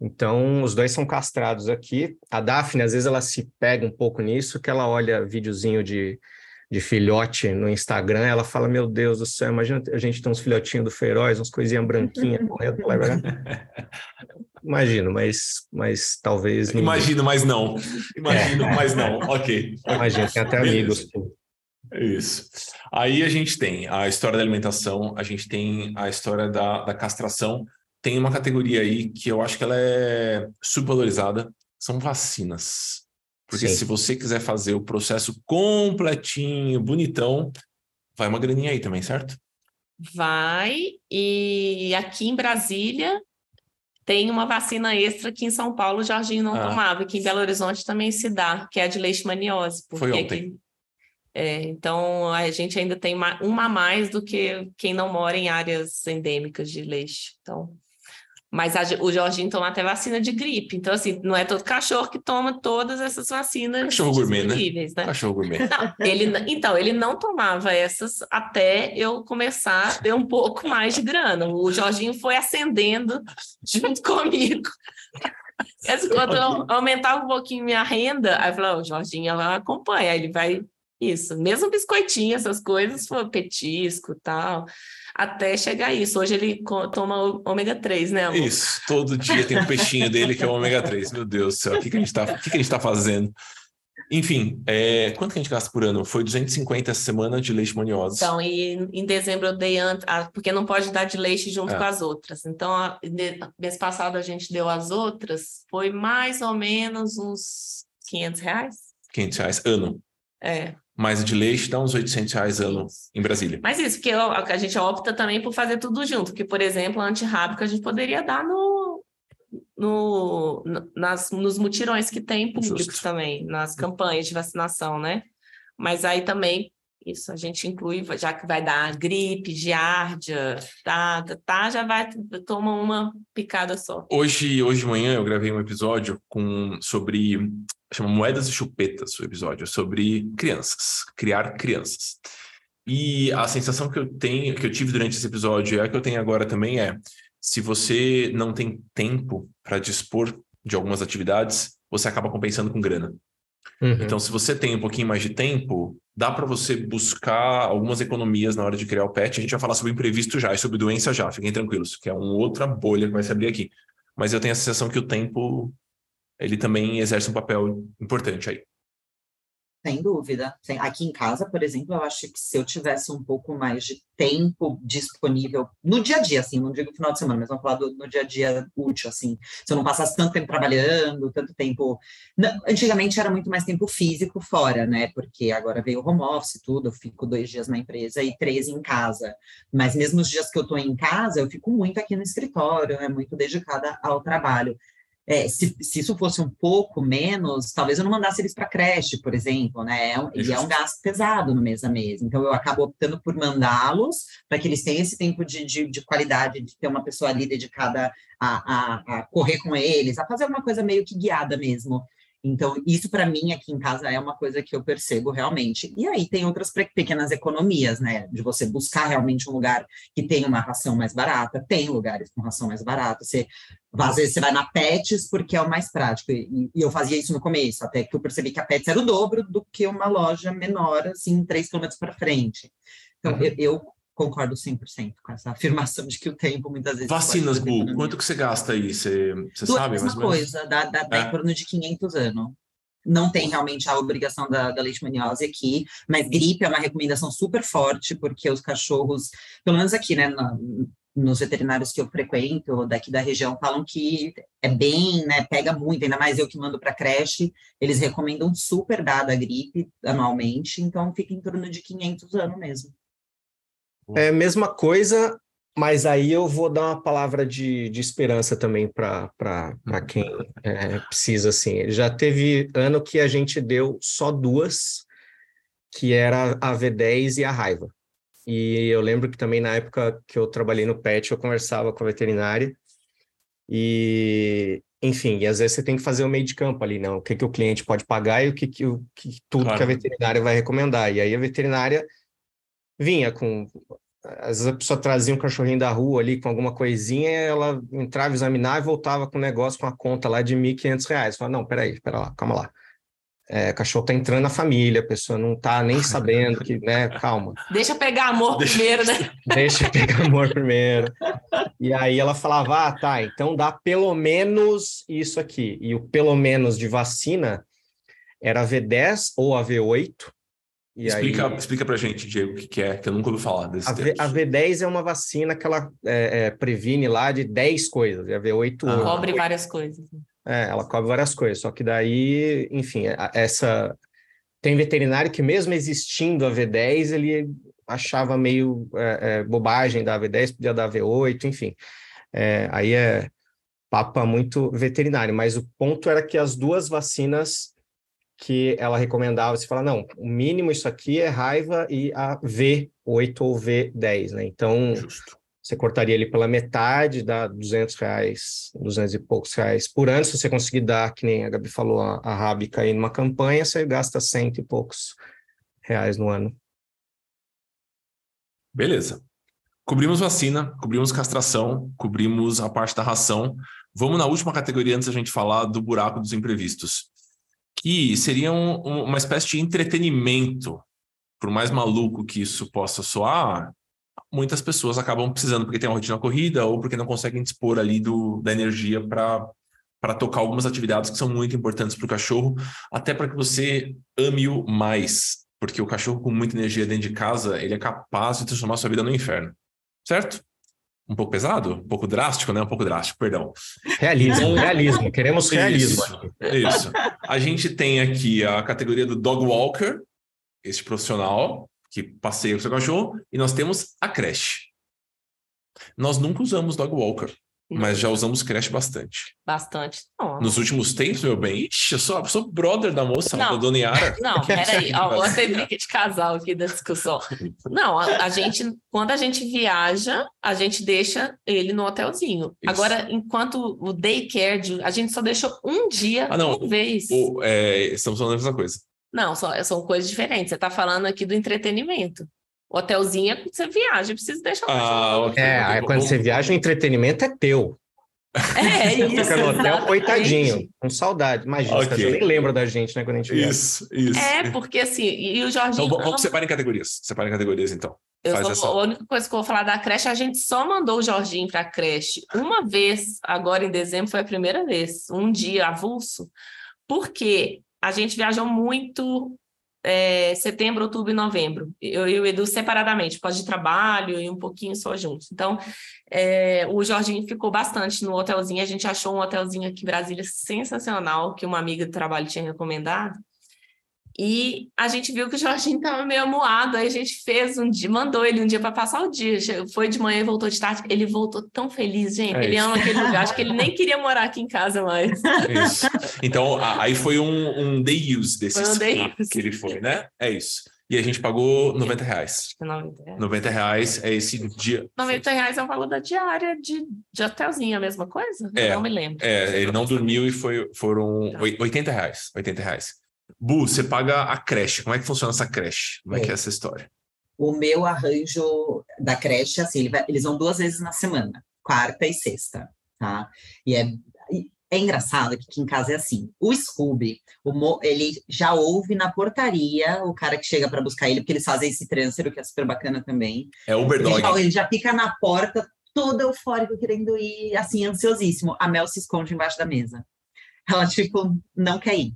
Então, os dois são castrados aqui. A Daphne, às vezes, ela se pega um pouco nisso, que ela olha videozinho de, de filhote no Instagram, ela fala, meu Deus do céu, imagina a gente ter uns filhotinhos do feroz, uns coisinhas branquinhas correndo Imagino, mas, mas talvez... Imagino, mas não. Imagino, é. mas não. Ok. Imagino, tem até amigos. Isso. Aí a gente tem a história da alimentação, a gente tem a história da, da castração. Tem uma categoria aí que eu acho que ela é subvalorizada, são vacinas. Porque Sim. se você quiser fazer o processo completinho, bonitão, vai uma graninha aí também, certo? Vai. E aqui em Brasília tem uma vacina extra que em São Paulo o Jorginho não ah. tomava, que em Belo Horizonte também se dá, que é a de leishmaniose. Foi ontem. Aqui, é, então, a gente ainda tem uma a mais do que quem não mora em áreas endêmicas de leite. Então, mas a, o Jorginho toma até vacina de gripe. Então, assim, não é todo cachorro que toma todas essas vacinas cachorro gourmet, né? né? Cachorro gourmet. Não, ele, então, ele não tomava essas até eu começar a ter um pouco mais de grana. O Jorginho foi ascendendo junto comigo. Quando eu aumentava um pouquinho minha renda, aí eu falei, o Jorginho ela acompanha, ele vai isso, mesmo biscoitinho, essas coisas, foi petisco tal, até chegar isso. Hoje ele toma ômega 3, né, amor? Isso, todo dia tem um peixinho dele que é o ômega 3. Meu Deus do céu, o que, que, a, gente tá, o que, que a gente tá fazendo? Enfim, é, quanto que a gente gasta por ano? Foi 250 essa semana de leishmaniose. Então, e em dezembro eu dei antes, porque não pode dar de leite junto é. com as outras. Então, a, de, mês passado a gente deu as outras, foi mais ou menos uns 500 reais. 500 reais ano. É mais de leite dá uns 800 reais ano em Brasília. Mas isso, porque a gente opta também por fazer tudo junto, porque, por exemplo, a antirrábica a gente poderia dar no, no, nas, nos mutirões que tem públicos Justo. também, nas campanhas de vacinação, né? Mas aí também, isso a gente inclui, já que vai dar gripe, giardia, tá, tá, tá já vai, toma uma picada só. Hoje, hoje de manhã eu gravei um episódio com, sobre chama Moedas e Chupetas, o episódio, sobre crianças, criar crianças. E a sensação que eu tenho, que eu tive durante esse episódio, e a que eu tenho agora também é, se você não tem tempo para dispor de algumas atividades, você acaba compensando com grana. Uhum. Então, se você tem um pouquinho mais de tempo, dá para você buscar algumas economias na hora de criar o pet. A gente vai falar sobre imprevisto já e sobre doença já, fiquem tranquilos, que é uma outra bolha que vai se abrir aqui. Mas eu tenho a sensação que o tempo ele também exerce um papel importante aí. Sem dúvida. Aqui em casa, por exemplo, eu acho que se eu tivesse um pouco mais de tempo disponível no dia a dia, assim, não digo final de semana, mas vamos falar do, no dia a dia útil, assim. Se eu não passasse tanto tempo trabalhando, tanto tempo. Não, antigamente era muito mais tempo físico fora, né? Porque agora veio o home office e tudo, eu fico dois dias na empresa e três em casa. Mas mesmo os dias que eu estou em casa, eu fico muito aqui no escritório, é né? muito dedicada ao trabalho. É, se, se, isso fosse um pouco menos, talvez eu não mandasse eles para creche, por exemplo, né? É e é um gasto pesado no mês a mês. Então eu acabo optando por mandá-los para que eles tenham esse tempo de, de, de, qualidade, de ter uma pessoa ali dedicada a, a, a correr com eles, a fazer uma coisa meio que guiada mesmo. Então, isso para mim aqui em casa é uma coisa que eu percebo realmente. E aí tem outras pequenas economias, né? De você buscar realmente um lugar que tem uma ração mais barata. Tem lugares com ração mais barata. Você, às vezes você vai na Pets porque é o mais prático. E, e eu fazia isso no começo, até que eu percebi que a Pets era o dobro do que uma loja menor, assim, três quilômetros para frente. Então, uhum. eu, eu concordo 100% com essa afirmação de que o tempo muitas vezes. Vacinas, Bu, quanto que você gasta aí? Você, você Duas sabe? Mesma coisa, dá, dá, dá é. em torno de 500 anos. Não tem realmente a obrigação da, da leishmaniose aqui, mas gripe é uma recomendação super forte, porque os cachorros, pelo menos aqui, né, na, nos veterinários que eu frequento daqui da região falam que é bem, né, pega muito, ainda mais eu que mando para creche, eles recomendam super dar da gripe anualmente, então fica em torno de 500 anos mesmo. É a mesma coisa, mas aí eu vou dar uma palavra de, de esperança também para quem é, precisa, assim. Já teve ano que a gente deu só duas, que era a V10 e a raiva. E eu lembro que também na época que eu trabalhei no PET, eu conversava com a veterinária e, enfim, e às vezes você tem que fazer o meio de campo ali, não? O que, que o cliente pode pagar e o que, que, o, que tudo claro. que a veterinária vai recomendar. E aí a veterinária vinha com. Às vezes a pessoa trazia um cachorrinho da rua ali com alguma coisinha, ela entrava, examinava e voltava com um negócio com a conta lá de R$ 1.500. Falava, não, peraí, pera lá, calma lá. É, o cachorro tá entrando na família, a pessoa não tá nem sabendo que, né, calma. Deixa pegar amor Deixa... primeiro, né? Deixa pegar amor primeiro. E aí ela falava, ah, tá, então dá pelo menos isso aqui. E o pelo menos de vacina era a V10 ou a V8, e explica, aí... explica pra gente, Diego, o que, que, é, que eu nunca ouvi falar desse a, v, a V10 é uma vacina que ela é, é, previne lá de 10 coisas, e a V8... Ah. Cobre várias coisas. É, ela cobre várias coisas, só que daí, enfim, essa... Tem veterinário que mesmo existindo a V10, ele achava meio é, é bobagem da V10, podia dar V8, enfim. É, aí é papa muito veterinário, mas o ponto era que as duas vacinas que ela recomendava, você fala, não, o mínimo isso aqui é raiva e a V8 ou V10, né? Então, Justo. você cortaria ali pela metade, dá 200 reais, 200 e poucos reais por ano. Se você conseguir dar, que nem a Gabi falou, a, a Rábica aí numa campanha, você gasta cento e poucos reais no ano. Beleza. Cobrimos vacina, cobrimos castração, cobrimos a parte da ração. Vamos na última categoria antes da gente falar do buraco dos imprevistos que seria um, uma espécie de entretenimento. Por mais maluco que isso possa soar, muitas pessoas acabam precisando porque tem uma rotina corrida ou porque não conseguem dispor ali do, da energia para para tocar algumas atividades que são muito importantes para o cachorro, até para que você ame-o mais, porque o cachorro com muita energia dentro de casa, ele é capaz de transformar sua vida no inferno, certo? Um pouco pesado, um pouco drástico, né? Um pouco drástico, perdão. Realismo, realismo, queremos realismo. Isso, isso. A gente tem aqui a categoria do dog walker, este profissional que passeia com seu cachorro, e nós temos a creche. Nós nunca usamos dog walker. Mas já usamos creche bastante. Bastante. Não. Nos últimos tempos, meu bem, ixi, eu sou, eu sou brother da moça, não. da dona Yara. Não, peraí, ó, você briga de casal aqui da discussão. Não, a, a, gente, quando a gente viaja, a gente deixa ele no hotelzinho. Isso. Agora, enquanto o daycare, a gente só deixou um dia, ah, não. uma vez. O, é, estamos falando da mesma coisa. Não, só, são coisas diferentes. Você está falando aqui do entretenimento. Hotelzinho é quando você viaja, precisa deixar o ah, okay. É, aí quando você viaja, o entretenimento é teu. É isso. Fica no hotel, coitadinho, com saudade. Imagina, Ok. os caras nem lembram da gente, né, quando a gente viaja. Isso, isso. É, porque assim, e o Então Jorginho. vamos ama- separar em categorias. Separa em categorias, então. Eu Faz só- essa. A única coisa que eu vou falar da creche, a gente só mandou o Jorginho para a creche uma vez, agora em dezembro foi a primeira vez, um dia avulso, porque a gente viajou muito é, setembro, outubro e novembro. Eu e o Edu separadamente, por causa de trabalho e um pouquinho só juntos. Então, é, o Jorginho ficou bastante no hotelzinho. A gente achou um hotelzinho aqui em Brasília sensacional, que uma amiga do trabalho tinha recomendado. E a gente viu que o Jorginho estava meio amuado, aí a gente fez um dia, mandou ele um dia para passar o dia. Foi de manhã e voltou de tarde. Ele voltou tão feliz, gente. É ele isso. ama aquele lugar. Acho que ele nem queria morar aqui em casa mais. Isso. Então, aí foi um, um day use desses Foi um day use. que ele foi, né? É isso. E a gente pagou 90 reais. 90 reais. 90 reais é esse dia. 90 reais é o valor da diária de, de hotelzinho, a mesma coisa? É. Não me lembro. É, ele não dormiu e foi, foram Tá. oi- 80 reais. 80 reais. Bu, você paga a creche. Como é que funciona essa creche? Como é, que é essa história? O meu arranjo da creche, assim, eles vão duas vezes na semana, quarta e sexta, tá? E é, é engraçado que aqui em casa é assim. O Scooby, o mo- ele já ouve na portaria o cara que chega para buscar ele, porque eles fazem esse transfer, o que é super bacana também. É Uber Ele já, ele já fica na porta, todo eufórico, querendo ir, assim, ansiosíssimo. A Mel se esconde embaixo da mesa. Ela, tipo, não quer ir.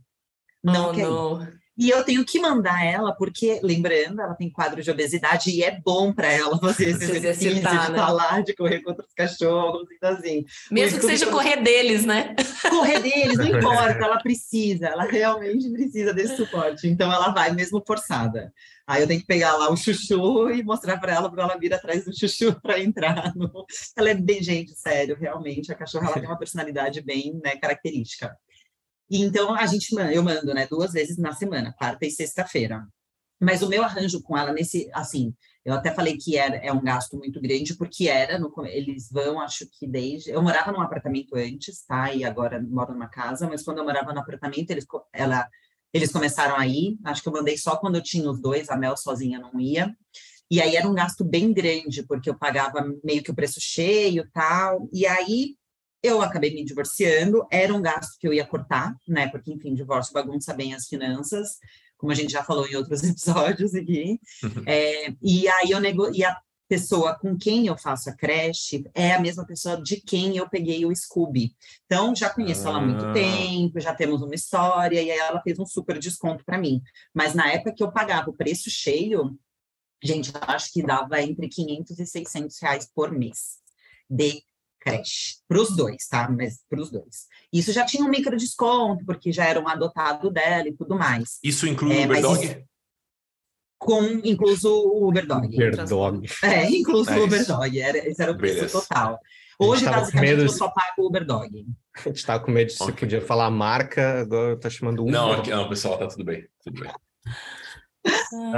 Não Oh, quer ir. não. E eu tenho que mandar ela, porque, lembrando, ela tem quadro de obesidade e é bom para ela fazer esse Se exercício exercitar, de né? falar, de correr contra os cachorros, então assim, Mesmo que seja correr deles, né? correr deles, não importa, ela precisa, ela realmente precisa desse suporte, então ela vai mesmo forçada. Aí eu tenho que pegar lá o chuchu e mostrar para ela, para ela vir atrás do chuchu para entrar. No... Ela é bem, gente, sério, realmente, a cachorra ela tem uma personalidade bem né, característica. E então a gente eu mando, né, duas vezes na semana, quarta e sexta-feira. Mas o meu arranjo com ela nesse, assim, eu até falei que era, é um gasto muito grande, porque era, no, eles vão, acho que desde. Eu morava num apartamento antes, tá? E agora moro numa casa, mas quando eu morava no apartamento, eles, ela, eles começaram a ir. Acho que eu mandei só quando eu tinha os dois, a Mel sozinha não ia. E aí era um gasto bem grande, porque eu pagava meio que o preço cheio tal. E aí eu acabei me divorciando, era um gasto que eu ia cortar, né? Porque, enfim, divórcio bagunça bem as finanças, como a gente já falou em outros episódios aqui. É, e aí eu nego... e a pessoa com quem eu faço a creche é a mesma pessoa de quem eu peguei o Scooby. Então, já conheço ela há muito Ah. tempo, já temos uma história, e aí ela fez um super desconto para mim. Mas na época que eu pagava o preço cheio, gente, eu acho que dava entre 500 e 600 reais por mês de creche, para os dois, tá? Mas para os dois. Isso já tinha um micro desconto, porque já era um adotado dela e tudo mais. Isso inclui É, o Uber mas Dog? Com incluso o Uber Dog. Overdog. É, incluso É o Uber isso. Dog, era, esse era o preço Beleza. total. Hoje, basicamente, medo eu só pago o Uber Dog. A gente tava com medo de se Ok. podia falar a marca, agora tá chamando Uber. Não, aqui, não, pessoal, tá tudo bem. Tudo bem.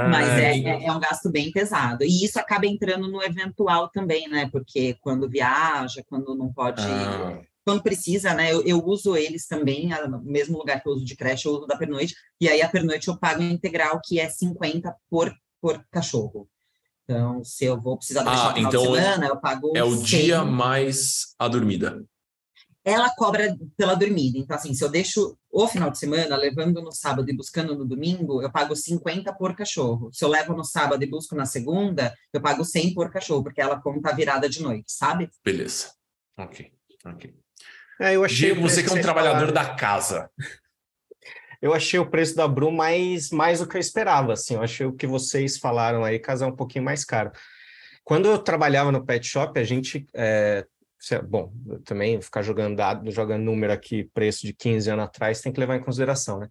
Mas Ah, é, é, é um gasto bem pesado. E isso acaba entrando no eventual também, né? Porque quando viaja, quando não pode. Ah, Quando precisa, né? Eu, eu uso eles também, a- no mesmo lugar que eu uso de creche, eu uso da pernoite. E aí a pernoite eu pago integral, que é 50 por, por cachorro. Então, se eu vou precisar deixar Ah, então de semana, eu pago. é o 100. dia mais a dormida. Ela cobra pela dormida. Então, assim, se eu deixo o final de semana, levando no sábado e buscando no domingo, eu pago 50 por cachorro. Se eu levo no sábado e busco na segunda, eu pago 100 por cachorro, porque ela conta a virada de noite, sabe? Beleza. Ok. Ok. É, eu achei Diego, você que é um trabalhador falaram- da casa. Eu achei o preço da Bru mais, mais do que eu esperava, assim. Eu achei o que vocês falaram aí, casar um pouquinho mais caro. Quando eu trabalhava no pet shop, a gente... é, bom, também ficar jogando dado, jogando número aqui, preço de 15 anos atrás, tem que levar em consideração, né?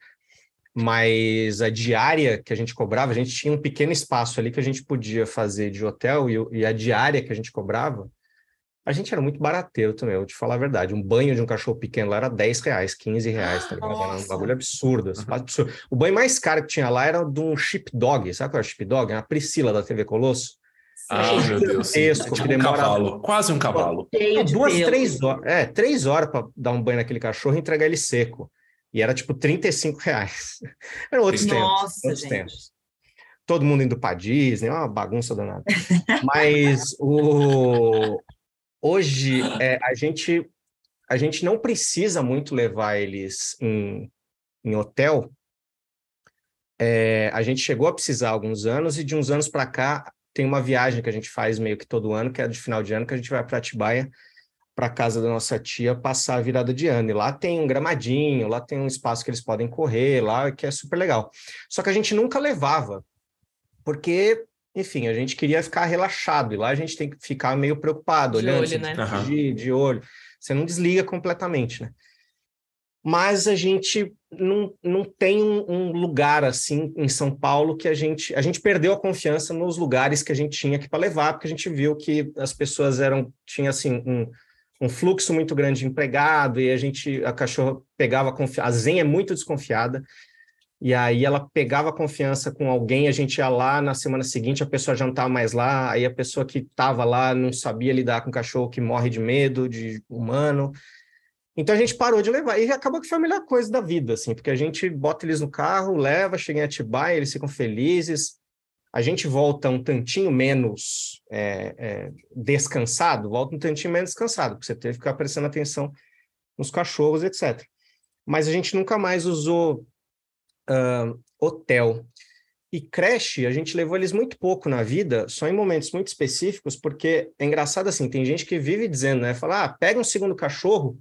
Mas a diária que a gente cobrava, a gente tinha um pequeno espaço ali que a gente podia fazer de hotel e, e a diária que a gente cobrava, a gente era muito barateiro também, eu vou te falar a verdade. Um banho de um cachorro pequeno lá era 10 reais, 15 reais, tá ligado? Era um bagulho absurdo, assim, absurdo. O banho mais caro que tinha lá era de um sheepdog, sabe qual é o sheepdog? É uma Priscila da TV Colosso. Ah, meu Deus. sim. É Gigantesco, tipo que um demora- cavalo. Quase um cavalo. É, de duas, pelo. três horas. É, três horas para dar um banho naquele cachorro e entregar ele seco. E era tipo 35 reais. Eram outros tempos. Nossa, outros gente. tempos. Todo mundo indo para Disney, uma bagunça danada. Mas o... hoje é, a gente a gente não precisa muito levar eles em, em hotel. É, a gente chegou a precisar há alguns anos, e de uns anos para cá tem uma viagem que a gente faz meio que todo ano, que é de final de ano, que a gente vai para Atibaia, para casa da nossa tia, passar a virada de ano. E lá tem um gramadinho, lá tem um espaço que eles podem correr, lá que é super legal. Só que a gente nunca levava, porque enfim, a gente queria ficar relaxado, e lá a gente tem que ficar meio preocupado, De olhando, olho, né? de, de olho. Você não desliga completamente, né? Mas a gente não, não tem um, lugar assim em São Paulo que a gente a gente perdeu a confiança nos lugares que a gente tinha aqui para levar, porque a gente viu que as pessoas eram tinha assim um, um fluxo muito grande de empregado e a gente a cachorra pegava. A Zen é muito desconfiada. E aí ela pegava confiança com alguém, a gente ia lá, na semana seguinte a pessoa já não estava mais lá, aí a pessoa que estava lá não sabia lidar com cachorro que morre de medo, de humano. Então a gente parou de levar, e acabou que foi a melhor coisa da vida, assim, porque a gente bota eles no carro, leva, chega em Atibaia, eles ficam felizes, a gente volta um tantinho menos é, é, descansado, volta um tantinho menos descansado, porque você teve que ficar prestando atenção nos cachorros, etc. Mas a gente nunca mais usou uh, hotel. E creche, a gente levou eles muito pouco na vida, só em momentos muito específicos, porque é engraçado assim, tem gente que vive dizendo, né? Fala, ah, pega um segundo cachorro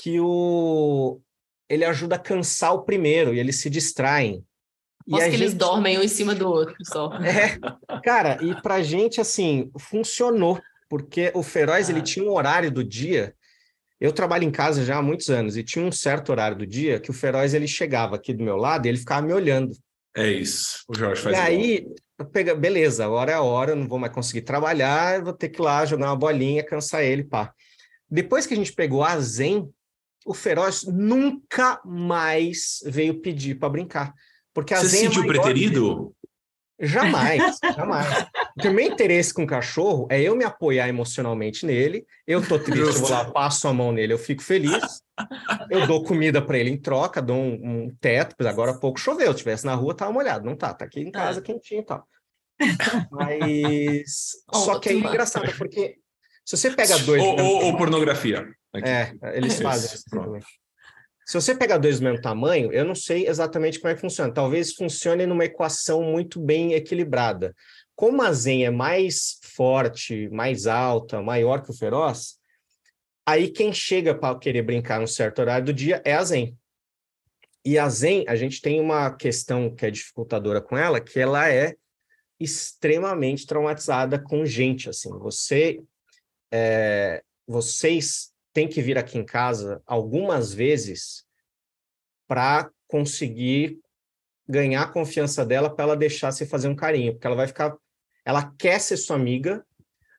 que o ele ajuda a cansar o primeiro e eles se distraem. E que gente... eles dormem um em cima do outro só. É, cara, e pra gente, assim, funcionou, porque o Feroz, ah. ele tinha um horário do dia eu trabalho em casa já há muitos anos e tinha um certo horário do dia que o Feroz ele chegava aqui do meu lado e ele ficava me olhando. É isso, o Jorge faz E aí, pega, beleza, agora é a hora, eu não vou mais conseguir trabalhar, eu vou ter que ir lá jogar uma bolinha, cansar ele, pá. Depois que a gente pegou a Zen, o Feroz nunca mais veio pedir para brincar. Porque a Você Zen se sentiu é preterido? Jamais, jamais. O meu interesse com o cachorro é eu me apoiar emocionalmente nele. Eu tô triste, eu vou lá, passo a mão nele, eu fico feliz. Eu dou comida para ele em troca, dou um, um teto, pois agora há pouco choveu, se tivesse na rua tava molhado, não tá, tá aqui em casa é. quentinho e tal. Mas só que é engraçado porque se você pega dois ou, ou, ou pornografia. Aqui. É, eles fazem isso também. Se você pegar dois do mesmo tamanho, eu não sei exatamente como é que funciona. Talvez funcione numa equação muito bem equilibrada. Como a Zen é mais forte, mais alta, maior que o Feroz, aí quem chega para querer brincar num certo horário do dia é a Zen. E a Zen, a gente tem uma questão que é dificultadora com ela, que ela é extremamente traumatizada com gente. Assim, você, é, vocês tem que vir aqui em casa algumas vezes para conseguir ganhar a confiança dela para ela deixar você fazer um carinho, porque ela vai ficar, ela quer ser sua amiga,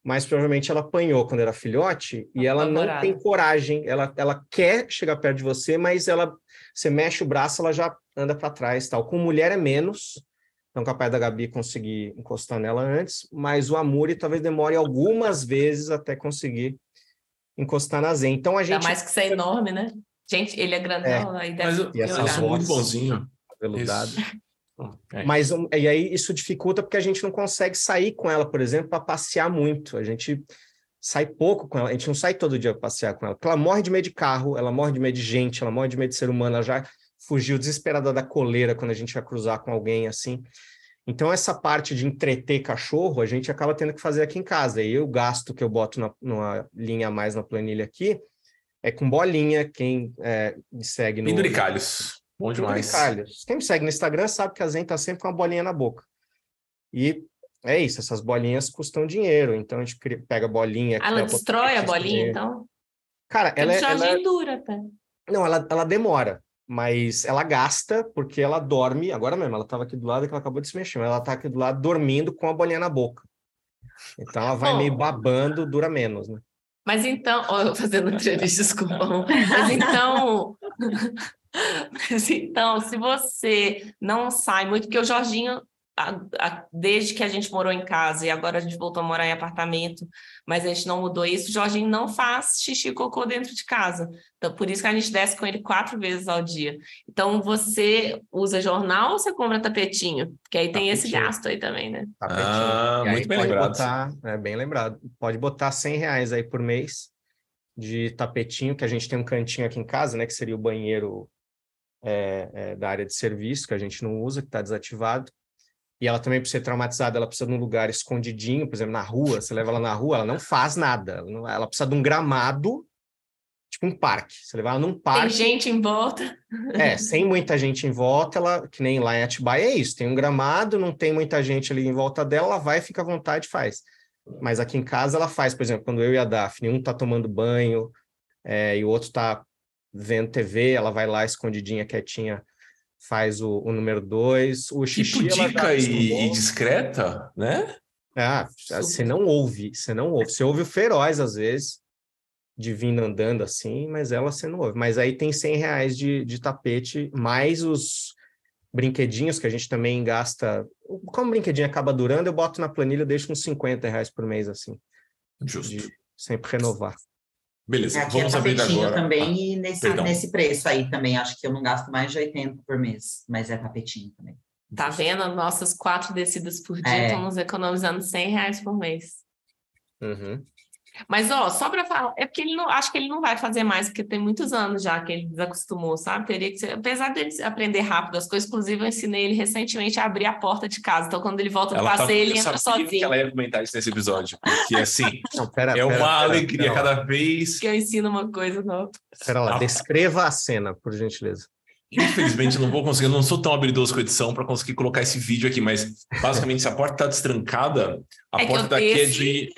mas provavelmente ela apanhou quando era filhote e ela não tem coragem, ela, ela quer chegar perto de você, mas ela você mexe o braço, ela já anda para trás, tal. Com mulher é menos, então capaz da Gabi conseguir encostar nela antes, mas o Amuri talvez demore algumas vezes até conseguir encostar na Zen. Então a gente. Ainda mais que você é enorme, né? Gente, ele é grandão. É. Aí deve Mas eu, sou muito bonzinho. Veludado. É. Mas e aí isso dificulta porque a gente não consegue sair com ela, por exemplo, para passear muito. A gente sai pouco com ela, a gente não sai todo dia para passear com ela. Porque ela morre de medo de carro, ela morre de medo de gente, ela morre de medo de ser humano, ela já fugiu desesperada da coleira quando a gente vai cruzar com alguém assim. Então, essa parte de entreter cachorro, a gente acaba tendo que fazer aqui em casa. E o gasto que eu boto na, numa linha a mais na planilha aqui é com bolinha. Quem é, me segue no. Penduricalhos. Bom demais. Penduricalhos. Quem me segue no Instagram sabe que a Zen tá sempre com uma bolinha na boca. E é isso, essas bolinhas custam dinheiro. Então, a gente pega a bolinha. Ah, ela destrói a bolinha, então? Cara, ela, é, ela... é dura até. Não, ela, ela demora mas ela gasta porque ela dorme, agora mesmo, ela estava aqui do lado que ela acabou de se mexer, mas ela está aqui do lado dormindo com a bolinha na boca. Então ela vai Bom, meio babando, dura menos, né? Mas então, ó, fazendo entrevista, desculpa. Mas então, mas então, se você não sai muito, porque o Jorginho a, a, desde que a gente morou em casa e agora a gente voltou a morar em apartamento, mas a gente não mudou isso, o Jorginho não faz xixi e cocô dentro de casa. Então, por isso que a gente desce com ele quatro vezes ao dia. Então, você usa jornal ou você compra tapetinho? Porque aí tapetinho. tem esse gasto aí também, né? Tapetinho. Ah, muito bem lembrado. Botar, é bem lembrado. Pode botar 100 reais aí por mês de tapetinho, que a gente tem um cantinho aqui em casa, né? Que seria o banheiro é, é, da área de serviço, que a gente não usa, que está desativado. E ela também, por ser traumatizada, ela precisa de um lugar escondidinho, por exemplo, na rua. Você leva ela na rua, ela não faz nada. Ela, não, ela precisa de um gramado, tipo um parque. Você leva ela num parque. Tem gente em volta. É, sem muita gente em volta, ela, que nem lá em Atibaia, é isso. Tem um gramado, não tem muita gente ali em volta dela, ela vai, fica à vontade e faz. Mas aqui em casa ela faz, por exemplo, quando eu e a Daphne, um tá tomando banho é, e o outro tá vendo TV, ela vai lá escondidinha, quietinha, faz o, o número dois. O xixi, tipo dica e, e, discreta, né? Ah, você não ouve, você não ouve. Você ouve o feroz às vezes, de vindo andando assim, mas ela você não ouve. Mas aí tem 100 reais de, de tapete, mais os brinquedinhos que a gente também gasta. Como o brinquedinho acaba durando, eu boto na planilha, deixo uns 50 reais por mês, assim. Justo. De sempre renovar. Beleza, Aqui vamos é abrir agora. também, ah, e nesse, nesse preço aí também, acho que eu não gasto mais de 80 por mês, mas é tapetinho também. Tá vendo? Nossas quatro descidas por dia é. estamos economizando 100 reais por mês. Uhum. Mas, ó, só para falar, é porque ele não, acho que ele não vai fazer mais, porque tem muitos anos já que ele desacostumou, sabe? Teria que ser, apesar dele aprender rápido as coisas, inclusive eu ensinei ele recentemente a abrir a porta de casa. Então, quando ele volta do passeio, tá, ele entra sozinho. que ela ia comentar isso nesse episódio, porque assim, não, pera, é uma pera, alegria pera, cada vez. Que eu ensino uma coisa nova. Espera lá, ah. descreva a cena, por gentileza. Infelizmente, não vou conseguir, eu não sou tão habilidoso com edição para conseguir colocar esse vídeo aqui, mas basicamente, se a porta está destrancada, a é porta daqui é de.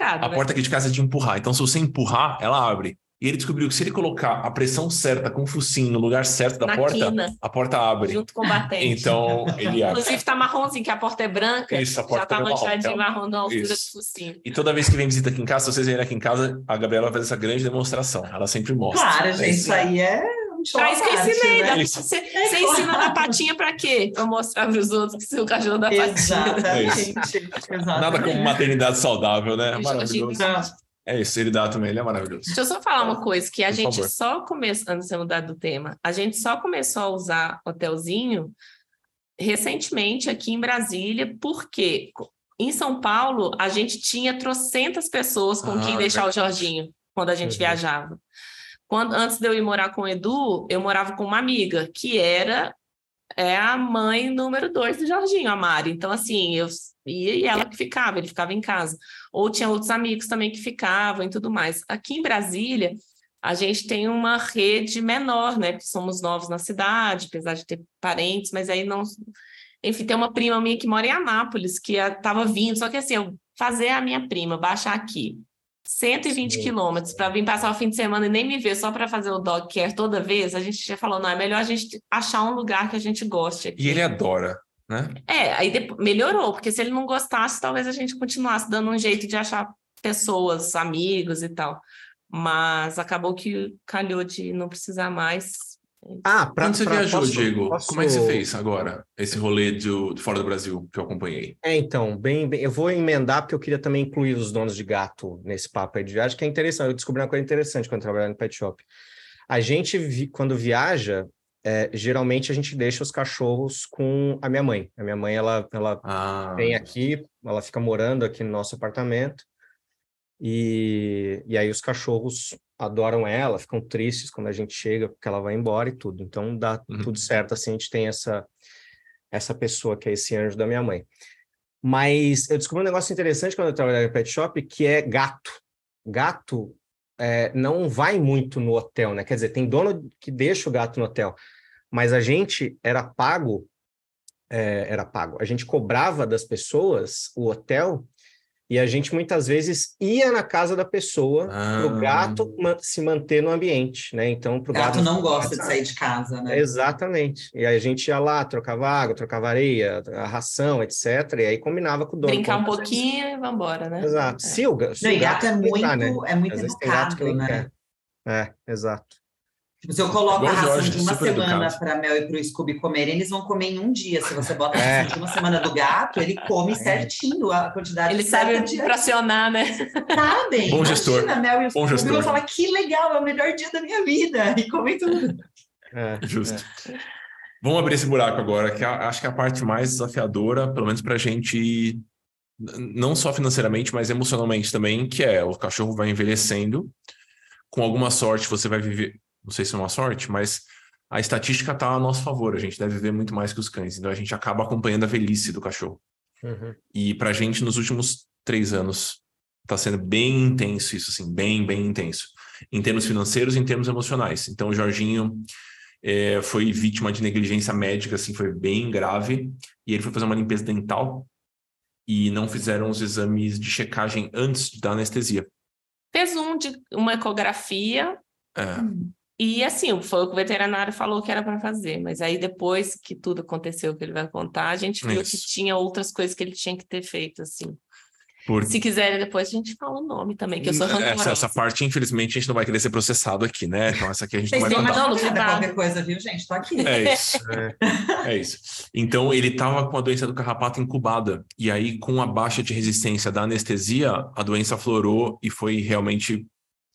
a né? porta aqui de casa é de empurrar. Então, se você empurrar, ela abre. E ele descobriu que se ele colocar a pressão certa com o focinho no lugar certo da Na porta, quina, a porta abre. Junto com o batente. Então, ele abre. Inclusive, tá marronzinho, que a porta é branca. Isso, a porta já tá manchadinho marrom, marrom na altura Isso. do focinho. E toda vez que vem visita aqui em casa, se vocês virem aqui em casa, a Gabriela faz essa grande demonstração. Ela sempre mostra. Claro, gente, isso aí é Isso que ensinei. Né? Você, é você ensina na patinha pra quê? Pra mostrar pros outros que seu cachorro dá patinha. Exatamente. Exatamente. Nada como maternidade saudável, né? Maravilhoso. É isso, ele dá também, ele é maravilhoso. Deixa eu só falar uma coisa, que a Por gente favor. só começou, antes de mudar do tema, a gente só começou a usar hotelzinho recentemente aqui em Brasília, porque em São Paulo a gente tinha trocentas pessoas com ah, quem deixar o Jorginho quando a gente uhum. viajava. Quando, antes de eu ir morar com o Edu, eu morava com uma amiga, que era é a mãe número dois do Jorginho, a Mari. Então, assim, eu ia e ela que ficava, ele ficava em casa. Ou tinha outros amigos também que ficavam e tudo mais. Aqui em Brasília, a gente tem uma rede menor, né? Somos novos na cidade, apesar de ter parentes, mas aí não. Enfim, tem uma prima minha que mora em Anápolis, que estava vindo, só que assim, eu fazer a minha prima baixar aqui, 120 quilômetros para vir passar o fim de semana e nem me ver só para fazer o dog care toda vez, a gente já falou, não, é melhor a gente achar um lugar que a gente goste. Aqui. E ele adora, né? É, aí depois, melhorou, porque se ele não gostasse, talvez a gente continuasse dando um jeito de achar pessoas, amigos e tal. Mas acabou que calhou de não precisar mais ah, pra, Quando você pra, viajou, posso, Diego, posso... como é que você fez agora? Esse rolê de, de, fora do Brasil que eu acompanhei. É, então, bem, bem, eu vou emendar porque eu queria também incluir os donos de gato nesse papo aí de viagem, que é interessante. Eu descobri uma coisa interessante quando trabalhava no pet shop. A gente, vi, quando viaja, é, geralmente a gente deixa os cachorros com a minha mãe. A minha mãe, ela, ela ah. vem aqui, ela fica morando aqui no nosso apartamento. E, e aí os cachorros adoram ela, ficam tristes quando a gente chega, porque ela vai embora e tudo. Então dá uhum. tudo certo, assim, a gente tem essa, essa pessoa que é esse anjo da minha mãe. Mas eu descobri um negócio interessante quando eu trabalhava em pet shop, que é gato. Gato é, não vai muito no hotel, né? Quer dizer, tem dono que deixa o gato no hotel, mas a gente era pago, é, era pago, a gente cobrava das pessoas o hotel e a gente muitas vezes ia na casa da pessoa ah. para o gato se manter no ambiente, né? Então, pro gato, gato não gosta de sair de casa, né? Exatamente. E aí a gente ia lá, trocava água, trocava areia, a ração, etc. E aí combinava com o dono. Brincar um pouquinho e vambora, né? Exato. É. Se o, se não, o gato, gato é muito, né? é muito educado, né? É, exato. Tipo, se eu coloco a ração Jorge, de uma semana para Mel e para o Scooby comerem, eles vão comer em um dia. Se você bota a é. ração de uma semana do gato, ele come é. certinho a quantidade Ele sabe de... fracionar, né? Sabem. Bom gestor. Imagina, Mel e o Bom Scooby gestor. vão falar, que legal, é o melhor dia da minha vida. E comem tudo. É, Justo. É. Vamos abrir esse buraco agora, que acho que é a parte mais desafiadora, pelo menos para a gente, não só financeiramente, mas emocionalmente também, que é o cachorro vai envelhecendo, com alguma sorte você vai viver, não sei se é uma sorte, mas a estatística está a nosso favor, a gente deve viver muito mais que os cães, então a gente acaba acompanhando a velhice do cachorro. Uhum. E para a gente, nos últimos três anos, está sendo bem intenso isso, assim, bem, bem intenso. Em termos financeiros e em termos emocionais. Então, o Jorginho é, foi vítima de negligência médica, assim, foi bem grave. E ele foi fazer uma limpeza dental e não fizeram os exames de checagem antes da anestesia. Fez um de uma ecografia. É. E assim, foi o que o veterinário falou que era para fazer, mas aí depois que tudo aconteceu que ele vai contar, a gente viu Isso. que tinha outras coisas que ele tinha que ter feito, assim. Por... Se quiserem, depois a gente fala o nome também, que eu sou essa, essa parte, infelizmente, a gente não vai querer ser processado aqui, né? Então, essa aqui a gente Vocês não vai contar. Não, não qualquer coisa, viu, gente? Tô aqui. É isso. É, é isso. Então, ele estava com a doença do carrapato incubada. E aí, com a baixa de resistência da anestesia, a doença florou e foi realmente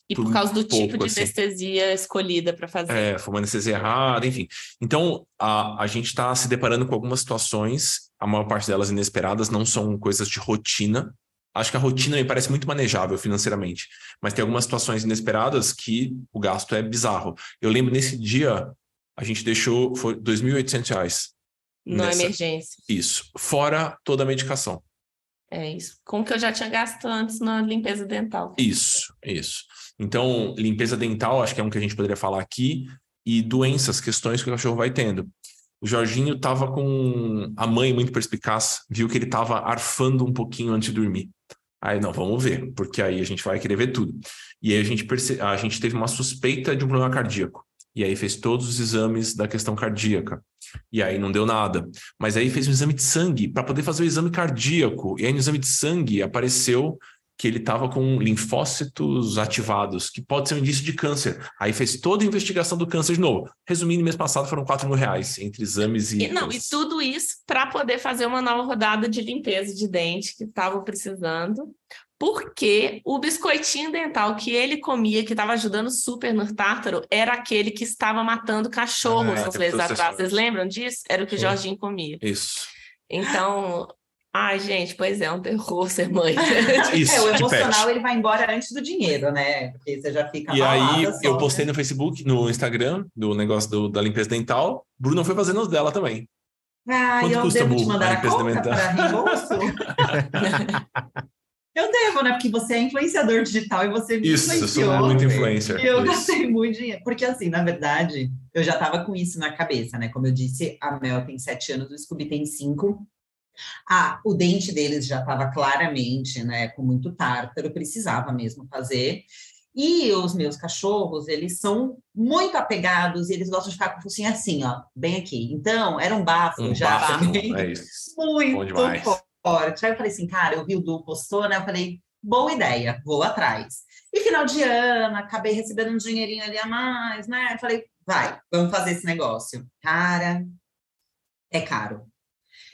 e por causa do pouco, tipo de assim. anestesia escolhida para fazer. É, foi uma anestesia errada, enfim. Então, a, a gente está se deparando com algumas situações, a maior parte delas inesperadas, não são coisas de rotina, Acho que a rotina me parece muito manejável financeiramente, mas tem algumas situações inesperadas que o gasto é bizarro. Eu lembro nesse dia, a gente deixou, foi R$ 2.800. Na nessa... emergência. Isso, fora toda a medicação. É isso. Com o que eu já tinha gasto antes na limpeza dental. Isso, isso. Então, limpeza dental, acho que é um que a gente poderia falar aqui, e doenças, questões que o cachorro vai tendo. O Jorginho estava com a mãe muito perspicaz, viu que ele estava arfando um pouquinho antes de dormir. Aí, não, vamos ver, porque aí a gente vai querer ver tudo. E aí a gente, perce... a gente teve uma suspeita de um problema cardíaco. E aí fez todos os exames da questão cardíaca. E aí não deu nada. Mas aí fez um exame de sangue para poder fazer o exame cardíaco. E aí no exame de sangue apareceu que ele estava com linfócitos ativados, que pode ser um indício de câncer. Aí fez toda a investigação do câncer de novo. Resumindo, mês passado foram 4 mil reais entre exames e. e não, e tudo isso para poder fazer uma nova rodada de limpeza de dente que estavam precisando. Porque o biscoitinho dental que ele comia, que estava ajudando super no tártaro, era aquele que estava matando cachorros ah, uns meses atrás. Vocês lembram disso? Era o que o Jorginho comia. Isso. Então, Ai, gente, pois é, um terror ser mãe. Isso, é, o emocional ele vai embora antes do dinheiro, né? Porque você já fica E aí só, eu postei né? no Facebook, no Instagram, do negócio do, da limpeza dental. Bruno foi fazendo os dela também. Ah, Quanto eu custa, devo te mandar a, a conta para reembolso? eu devo, né? Porque você é influenciador digital e você me Isso, eu sou muito influencer. E eu isso. gastei muito dinheiro. Porque assim, na verdade, eu já estava com isso na cabeça, né? Como eu disse, a Mel tem sete anos, o Scooby tem cinco. Ah, o dente deles já estava claramente, né, com muito tártaro, precisava mesmo fazer. E os meus cachorros, eles são muito apegados, e eles gostam de ficar com o focinho assim, ó, bem aqui. Então, era um bafo um já bafo, é muito forte. Aí eu falei assim, cara, eu vi o Du postou, né? Eu falei, boa ideia, vou atrás. E final de ano, acabei recebendo um dinheirinho ali a mais, né? Eu falei, vai, vamos fazer esse negócio. Cara, é caro.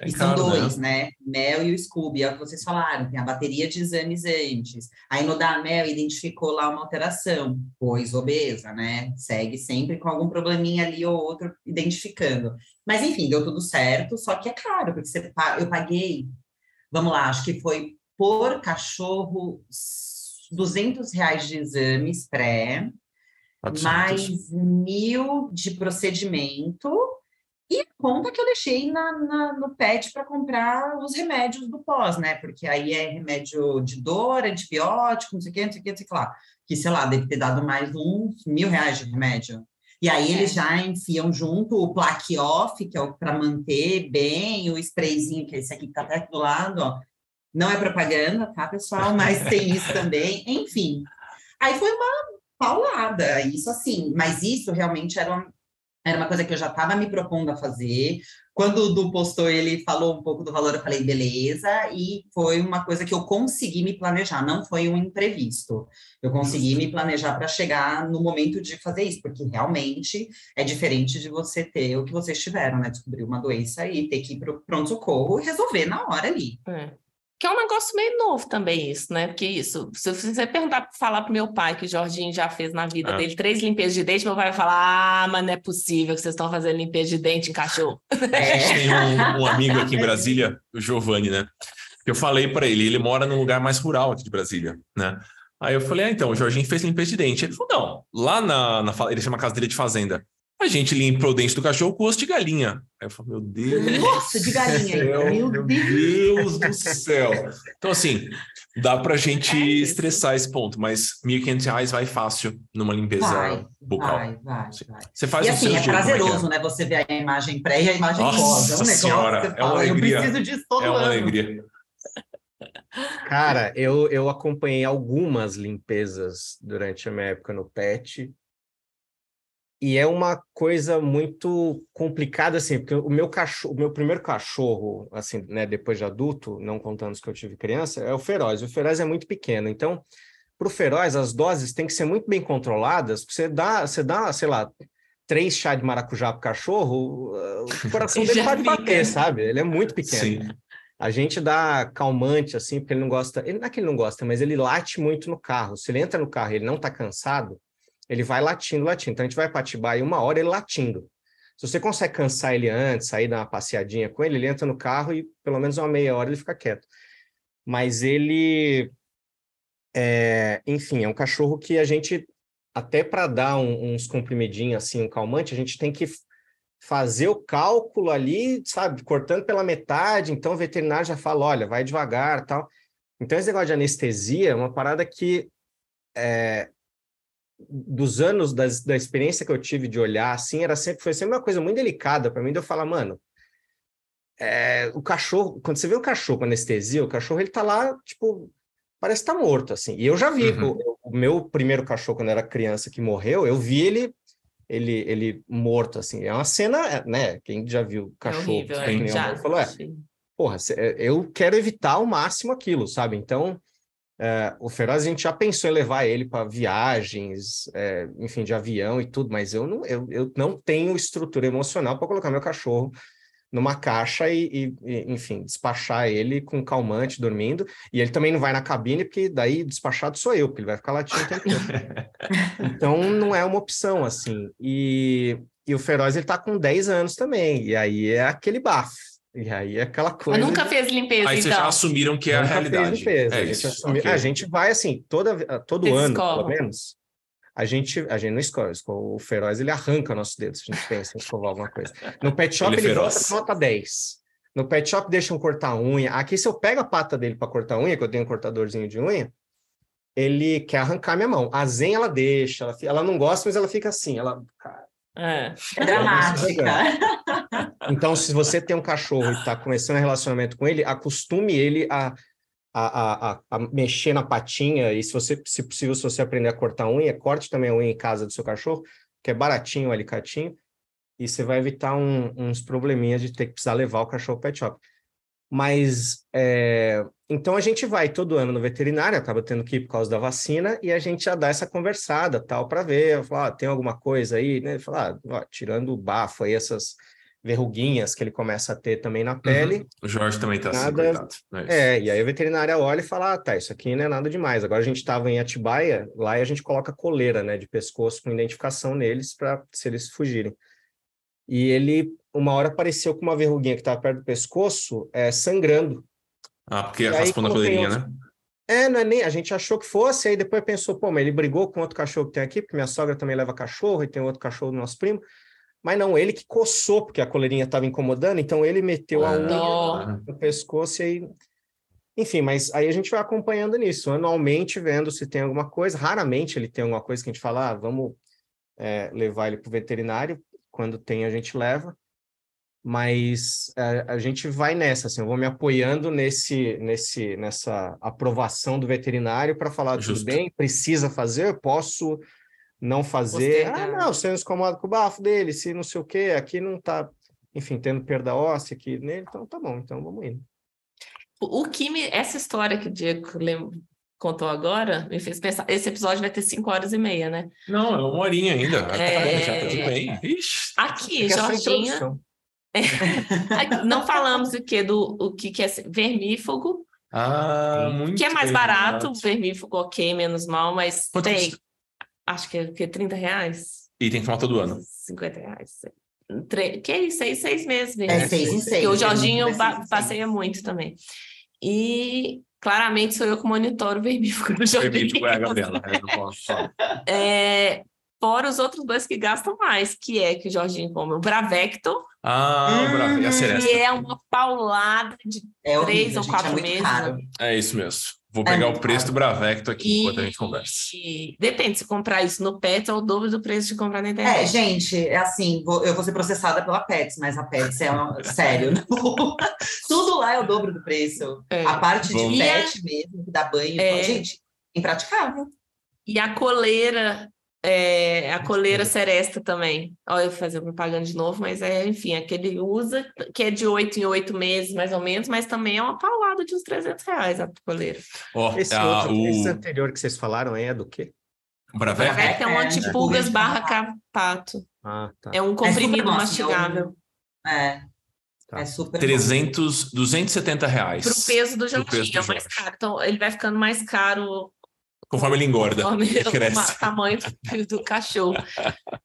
É e são dois, né? né? Mel e o Scooby, é o que vocês falaram, tem a bateria de exames antes. Aí no da Mel identificou lá uma alteração, pois obesa, né? Segue sempre com algum probleminha ali ou outro identificando. Mas enfim, deu tudo certo, só que é caro, porque você, eu paguei, vamos lá, acho que foi por cachorro 200 reais de exames pré, mais mil de procedimento e a conta que eu deixei na, na no PET para comprar os remédios do pós, né? Porque aí é remédio de dor, antibiótico, não sei o que, não sei o que, não sei o que lá. Que, sei lá, deve ter dado mais uns mil reais de remédio. E aí é. eles já enfiam junto o plaque off, que é o para manter bem, o sprayzinho, que é esse aqui que tá até do lado, ó. Não é propaganda, tá, pessoal? Mas tem isso também. Enfim. Aí foi uma paulada, isso assim. Mas isso realmente era uma, era uma coisa que eu já estava me propondo a fazer. Quando o Du postou, ele falou um pouco do valor, eu falei, beleza, e foi uma coisa que eu consegui me planejar, não foi um imprevisto. Eu consegui me planejar para chegar no momento de fazer isso, porque realmente é diferente de você ter o que vocês tiveram, né? Descobrir uma doença e ter que ir para o pronto-socorro e resolver na hora ali. É. Que é um negócio meio novo também isso, né? Porque isso, se você perguntar, falar pro meu pai que o Jorginho já fez na vida é. dele três limpezas de dente, meu pai vai falar, ah, mas não é possível que vocês estão fazendo limpeza de dente em cachorro. É. A gente tem um, um amigo aqui em Brasília, o Giovanni, né? Eu falei para ele, ele mora num lugar mais rural aqui de Brasília, né? Aí eu falei, ah, então, o Jorginho fez limpeza de dente. Ele falou, não, lá na, na ele chama a casa dele de fazenda. A gente limpa o dente do cachorro com osso de galinha. Aí eu falei, meu Deus. Nossa, de galinha ainda. Meu, meu Deus. Deus do céu. Então, assim, dá pra gente é estressar esse ponto, mas R$ 1.500 vai fácil numa limpeza vai, bucal. Vai, vai, vai. Você faz e assim, é, é, é prazeroso, é né? Você ver a imagem pré e a imagem Nossa pós. É um negócio senhora, é uma alegria. Eu preciso disso todo É uma ano. alegria. Cara, eu, eu acompanhei algumas limpezas durante a minha época no PET. E é uma coisa muito complicada, assim, porque o meu cachorro, o meu primeiro cachorro, assim, né, depois de adulto, não contando os que eu tive criança, é o feroz. O feroz é muito pequeno, então, para o feroz, as doses têm que ser muito bem controladas. Você dá, você dá, sei lá, três chá de maracujá pro cachorro, o coração dele pode bater, sabe? Ele é muito pequeno. Sim. A gente dá calmante, assim, porque ele não gosta. Ele não é que ele não gosta, mas ele late muito no carro. Se ele entra no carro e ele não está cansado, ele vai latindo, latindo. Então a gente vai para Atibaia uma hora ele latindo. Se você consegue cansar ele antes, sair dar uma passeadinha com ele, ele entra no carro e pelo menos uma meia hora ele fica quieto. Mas ele, é, enfim, é um cachorro que a gente, até para dar um, uns comprimidinhos assim, um calmante, a gente tem que fazer o cálculo ali, sabe, cortando pela metade. Então o veterinário já fala, olha, vai devagar, tal. Então esse negócio de anestesia é uma parada que é, dos anos das, da experiência que eu tive de olhar, assim, era sempre foi sempre uma coisa muito delicada para mim de eu falar, mano, é, o cachorro, quando você vê o cachorro com anestesia, o cachorro ele tá lá, tipo, parece estar tá morto, assim. E eu já vi uhum. o, o, meu primeiro cachorro quando era criança que morreu, eu vi ele ele ele morto, assim. É uma cena, né? Quem já viu cachorro, é horrível, é, já, falou, é, porra, eu quero evitar ao máximo aquilo, sabe? Então é, o Feroz a gente já pensou em levar ele para viagens, é, enfim, de avião e tudo, mas eu não, eu, eu não tenho estrutura emocional para colocar meu cachorro numa caixa e, e, enfim, despachar ele com calmante dormindo. E ele também não vai na cabine, porque daí despachado sou eu, porque ele vai ficar latindo o tempo todo. então não é uma opção, assim. E, e o Feroz ele tá com 10 anos também, e aí é aquele bafo. E aí é aquela coisa. Mas nunca fez limpeza, Aí então. vocês já assumiram que é a realidade. Limpeza. É a, gente assumi... okay. a gente vai assim, toda, todo Vocês ano, pelo menos. A gente, a gente não escova, o feroz ele arranca nossos dedos, a gente pensa em escovar alguma coisa. No pet shop ele, é ele volta nota 10. No pet shop deixam cortar unha. Aqui, se eu pego a pata dele para cortar unha, que eu tenho um cortadorzinho de unha, ele quer arrancar minha mão. A Zen ela deixa, ela, ela não gosta, mas ela fica assim, ela. É, é dramática. Então, se você tem um cachorro e está começando um relacionamento com ele, acostume ele a, a, a, a, mexer na patinha. E se você, se possível, se você aprender a cortar unha, corte também a unha em casa do seu cachorro, que é baratinho o alicatinho, e você vai evitar um, uns probleminhas de ter que precisar levar o cachorro pet shop. Mas é, então a gente vai todo ano no veterinário, acaba tendo que ir por causa da vacina, e a gente já dá essa conversada tal para ver, falar, ah, tem alguma coisa aí, né? Falar, ah, tirando o bafo aí, essas verruguinhas que ele começa a ter também na pele. Uhum. O Jorge também está assim, nada... assim, é, é, e aí a veterinária olha e fala, ah, tá, isso aqui não é nada demais. Agora a gente estava em Atibaia, lá e a gente coloca coleira, né, de pescoço com identificação neles para se eles fugirem. E ele, uma hora, apareceu com uma verruguinha que estava perto do pescoço, é, sangrando. Ah, porque raspou na coleirinha, né? É, não é nem, a gente achou que fosse, aí depois pensou, pô, mas ele brigou com outro cachorro que tem aqui, porque minha sogra também leva cachorro, e tem outro cachorro do nosso primo. Mas não, ele que coçou, porque a coleirinha estava incomodando, então ele meteu a unha no pescoço e aí. Enfim, mas aí a gente vai acompanhando nisso, anualmente vendo se tem alguma coisa. Raramente ele tem alguma coisa que a gente fala, ah, vamos é, levar ele para o veterinário. Quando tem, a gente leva. Mas é, a gente vai nessa, assim, eu vou me apoiando nesse, nesse, nessa aprovação do veterinário para falar Justo. tudo bem, precisa fazer, eu posso não fazer. Ah, não, você não se incomoda com o bafo dele, se não sei o quê, aqui não tá, enfim, tendo perda óssea aqui nele, então tá bom, então vamos indo. O que me, essa história que o Diego contou agora me fez pensar. Esse episódio vai ter cinco horas e meia, né? Não, é uma horinha ainda. É... Já tá tudo bem. Ixi. Aqui, Jorginha. não falamos o que do o que, que é vermífugo. Ah, muito Que é mais barato, vermífugo, ok, menos mal, mas Quanto tem. Custa? Acho que é, que é 30 reais. E tem que tomar todo ano. 50 reais. Tre... Que é isso? Seis, seis meses mesmo. É, seis em seis. Porque o Jorginho é passeia muito também. E claramente sou eu que monitoro o verbífugo do Jorginho. Verbífugo é a Gabriela. É, fora os outros dois que gastam mais, que é que o Jorginho come o Bravecto, Ah, Hum. E a que é uma paulada de É horrível, três ou gente, quatro é muito meses. caro. É isso mesmo. Vou É pegar muito o preço caro. do Bravecto aqui E, enquanto a gente conversa. e depende, se comprar isso no Pets é o dobro do preço de comprar na É, internet. gente, é assim, vou- eu vou ser processada pela Pets, mas a Pets é uma, sério, não- tudo lá é o dobro do preço. É. A parte Vamos. de pet mesmo, que dá banho, É. gente, impraticável. E a coleira, é, a coleira seresta também. Olha, eu vou fazer propaganda de novo, mas é, enfim, aquele usa, que é de oito em oito meses, mais ou menos, mas também é uma paulada de uns 300 reais a coleira. Ó, Esse ah, outro, o esse anterior que vocês falaram é do quê? Bravecto? Bravecto é um É, antipulgas é. barra carpato. Ah, tá. É um comprimido super fácil, mastigável. É, Tá. é super bom. 300, 270 reais. Pro peso do Pro peso do é o mais caro. Então, ele vai ficando mais caro Conforme ele engorda, conforme ele o cresce. ma- tamanho do, do cachorro.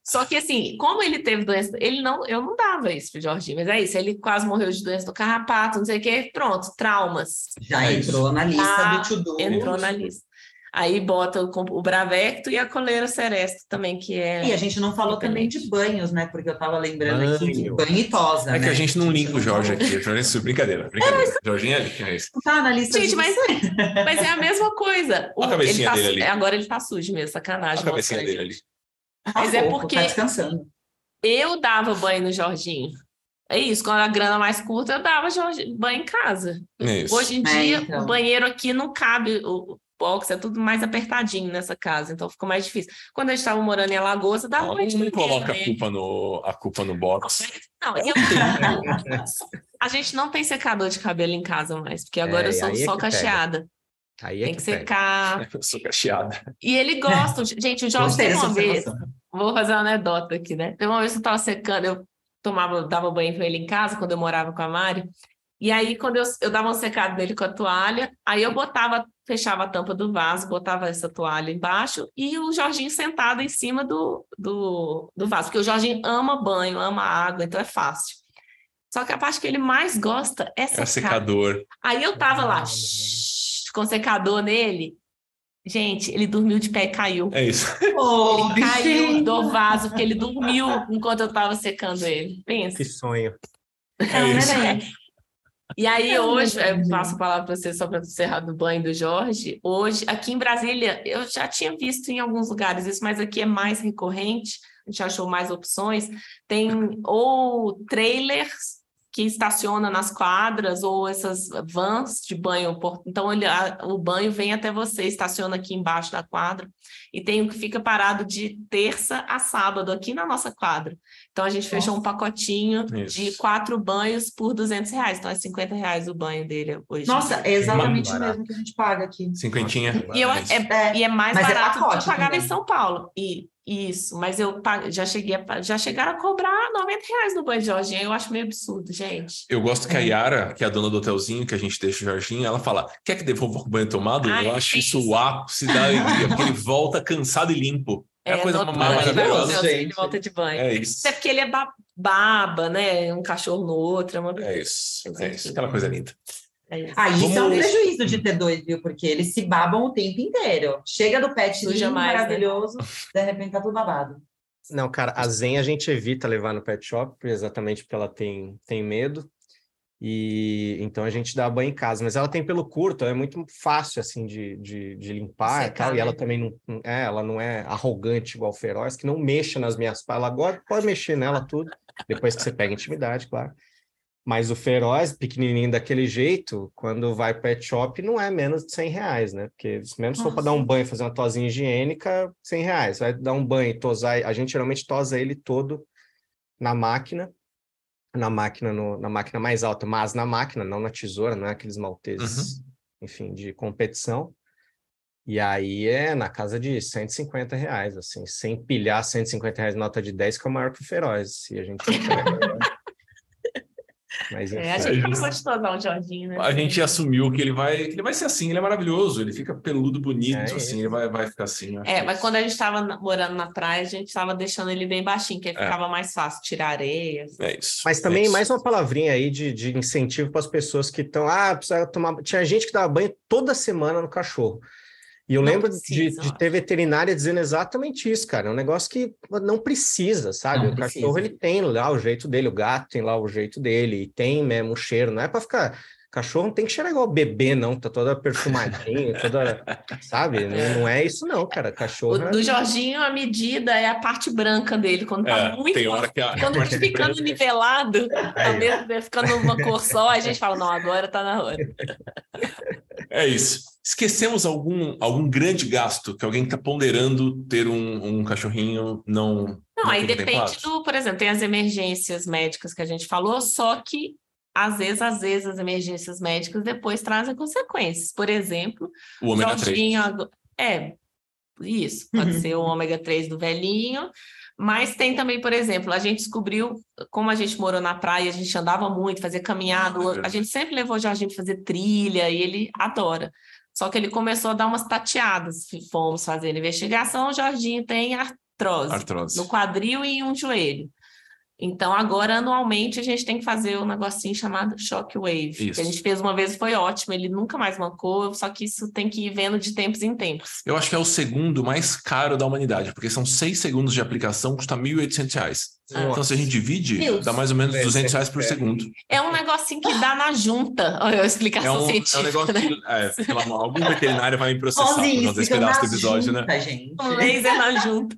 Só que assim, como ele teve doença, ele não, eu não dava isso pro Jorginho, mas é isso, ele quase morreu de doença do carrapato, não sei o quê, pronto, traumas. Já É entrou na lista Ah, do to-do. Entrou na lista. Aí bota o, o Bravecto e a coleira seresta também, que é. E a gente não falou também de banhos, né? Porque eu tava lembrando aqui de Banho. banho e tosa, É que né? a gente não linka o Jorge falou. aqui. Jorge, isso, brincadeira, brincadeira. Jorginho é ali, é tá na lista Gente, mas, mas é a mesma coisa. O- a cabecinha ele tá dele ali. Agora ele tá sujo mesmo, sacanagem. a cabecinha dele ali. Mas é fofo, porque- Tá descansando. Eu dava banho no Jorginho. É isso, quando a grana mais curta, eu dava banho em casa. É isso. Hoje em É, dia, então. o banheiro aqui não cabe, o box é tudo mais apertadinho nessa casa, então ficou mais difícil. Quando a gente estava morando em Alagoas, eu dava Não, coloca a nele. culpa no, a culpa no box. Não, eu A gente não tem secador de cabelo em casa mais, porque agora É, eu sou é só pega. cacheada. Aí é Tem que, que pega. secar. Eu sou cacheada. E ele gosta. Gente, o Jorge dessa uma vez. Vou fazer uma anedota aqui, né? Teve uma vez que eu tava secando, eu tomava, dava banho com ele em casa, quando eu morava com a Mari. E aí, quando eu, eu dava um secado nele com a toalha, aí eu botava, fechava a tampa do vaso, botava essa toalha embaixo e o Jorginho sentado em cima do, do, do vaso, porque o Jorginho ama banho, ama água, então é fácil. Só que a parte que ele mais gosta é É secar. secador. Aí eu tava lá, shhh, com secador nele. Gente, ele dormiu de pé e caiu. É isso. Ele caiu do vaso, porque ele dormiu enquanto eu tava secando ele. Pensa. Que sonho. É isso. neném. E aí, É hoje, eu verdade. passo a palavra para você só para encerrar do banho do Jorge. Hoje, aqui em Brasília, eu já tinha visto em alguns lugares isso, mas aqui é mais recorrente, a gente achou mais opções. Tem ou trailers que estaciona nas quadras, ou essas vans de banho. por- Então, ele, a- o banho vem até você, estaciona aqui embaixo da quadra. E tem o que fica parado de terça a sábado, aqui na nossa quadra. Então, a gente fechou um pacotinho de Isso. quatro banhos por 200 reais. Então, é 50 reais o banho dele hoje. Nossa, é exatamente o mesmo que a gente paga aqui. Cinquentinha. E, eu, É é, É, e é mais Mas é barato do que eu pagava em também. São Paulo. E, isso, mas eu já cheguei a, já chegaram a cobrar 90 reais no banho de Jorginho. Eu acho meio absurdo, gente. Eu gosto É. que a Yara, que é a dona do hotelzinho que a gente deixa o Jorginho, ela fala: quer que devolva com banho tomado? Ai, eu acho é isso o ápice da alegria, porque ele volta cansado e limpo. É a coisa no mais maravilhosa. ele Gente. volta de banho. É isso. Até porque ele é ba- baba, né? Um cachorro no outro. É, uma... É isso. É isso. Aquela coisa linda. É isso. Ah, isso é um Vamos- prejuízo de ter dois, viu? Porque eles se babam o tempo inteiro. Chega do pet lindo, mais, né? maravilhoso, de repente tá tudo babado. Não, cara, a Zen a gente evita levar no pet shop, exatamente porque ela tem, tem medo. E então a gente dá banho em casa, mas ela tem pelo curto, é muito fácil assim de, de, de limpar e Secar, tal. E ela né? também não, é, ela não é arrogante igual feroz, que não mexa nas minhas. Ela agora pode mexer nela tudo, depois que você pega intimidade, claro. Mas o feroz, pequenininho daquele jeito, quando vai pet shop, não é menos de 100 reais, né? Porque mesmo se for para dar um banho, fazer uma tosinha higiênica, 100 reais. Vai dar um banho, tosar, a gente geralmente tosa ele todo na máquina, na máquina, no- na máquina mais alta, mas na máquina, não na tesoura, não é aqueles malteses, enfim, de competição. E aí é na casa de 150 reais, assim, sem pilhar 150 reais nota de 10, que é o maior que o feroz. E a gente. Mas, é, a enfim. gente acabou de tornar o Jorginho, né? A gente assumiu que ele vai, que ele vai ser assim, ele é maravilhoso, ele fica peludo, bonito, É assim, ele vai, vai ficar assim. É, que mas isso. quando a gente estava morando na praia, a gente estava deixando ele bem baixinho, que aí É. ficava mais fácil tirar areia. É isso. Mas é também isso. mais uma palavrinha aí de, de incentivo para as pessoas que estão. Ah, precisa tomar. Tinha gente que dava banho toda semana no cachorro. E eu Não lembro de, precisa, de ter veterinária dizendo exatamente isso, cara. É um negócio que não precisa, sabe? Não o precisa. cachorro ele tem lá o jeito dele, o gato tem lá o jeito dele, e tem mesmo o cheiro. Não é para ficar. Cachorro não tem que cheirar igual bebê, não. Tá toda perfumadinha, toda. Sabe? Não, não é isso, não, cara. O Cachorro. é- do Jorginho, a medida é a parte branca dele, quando tá É, muito. tem hora que a, Quando a tá ficando branca- nivelado, a mesma, né, ficando uma cor só, a gente fala, não, agora tá na hora. É isso. Esquecemos algum, algum grande gasto que alguém está ponderando ter um, um cachorrinho não. Não, aí depende do, por exemplo, tem as emergências médicas que a gente falou, só que às vezes, às vezes, as emergências médicas depois trazem consequências. Por exemplo, O ômega 3. Jorginho, ago- é, isso, pode Uhum. ser o ômega 3 do velhinho, mas tem também, por exemplo, a gente descobriu, como a gente morou na praia, a gente andava muito, fazia caminhada, a gente sempre levou o Jorginho para fazer trilha e ele adora. Só que ele começou a dar umas tateadas, fomos fazendo investigação, o Jorginho tem artrose Artrose. no quadril e em um joelho. Então, agora, anualmente, a gente tem que fazer um negocinho chamado Shockwave. Isso. Que a gente fez uma vez e foi ótimo, ele nunca mais mancou, só que isso tem que ir vendo de tempos em tempos. Eu acho que é o segundo mais caro da humanidade, porque são seis segundos de aplicação, custa R$ 1.800 reais. Então, se a gente divide, Deus. dá mais ou menos É, 200 reais por é. segundo. É um negocinho que dá na junta. Olha a É explicação um, é um científica, negócio né? que, é, pelo amor, algum veterinário vai me processar por Sozinhos, causa desse pedaço do episódio, né? juntas, gente. Um laser na junta.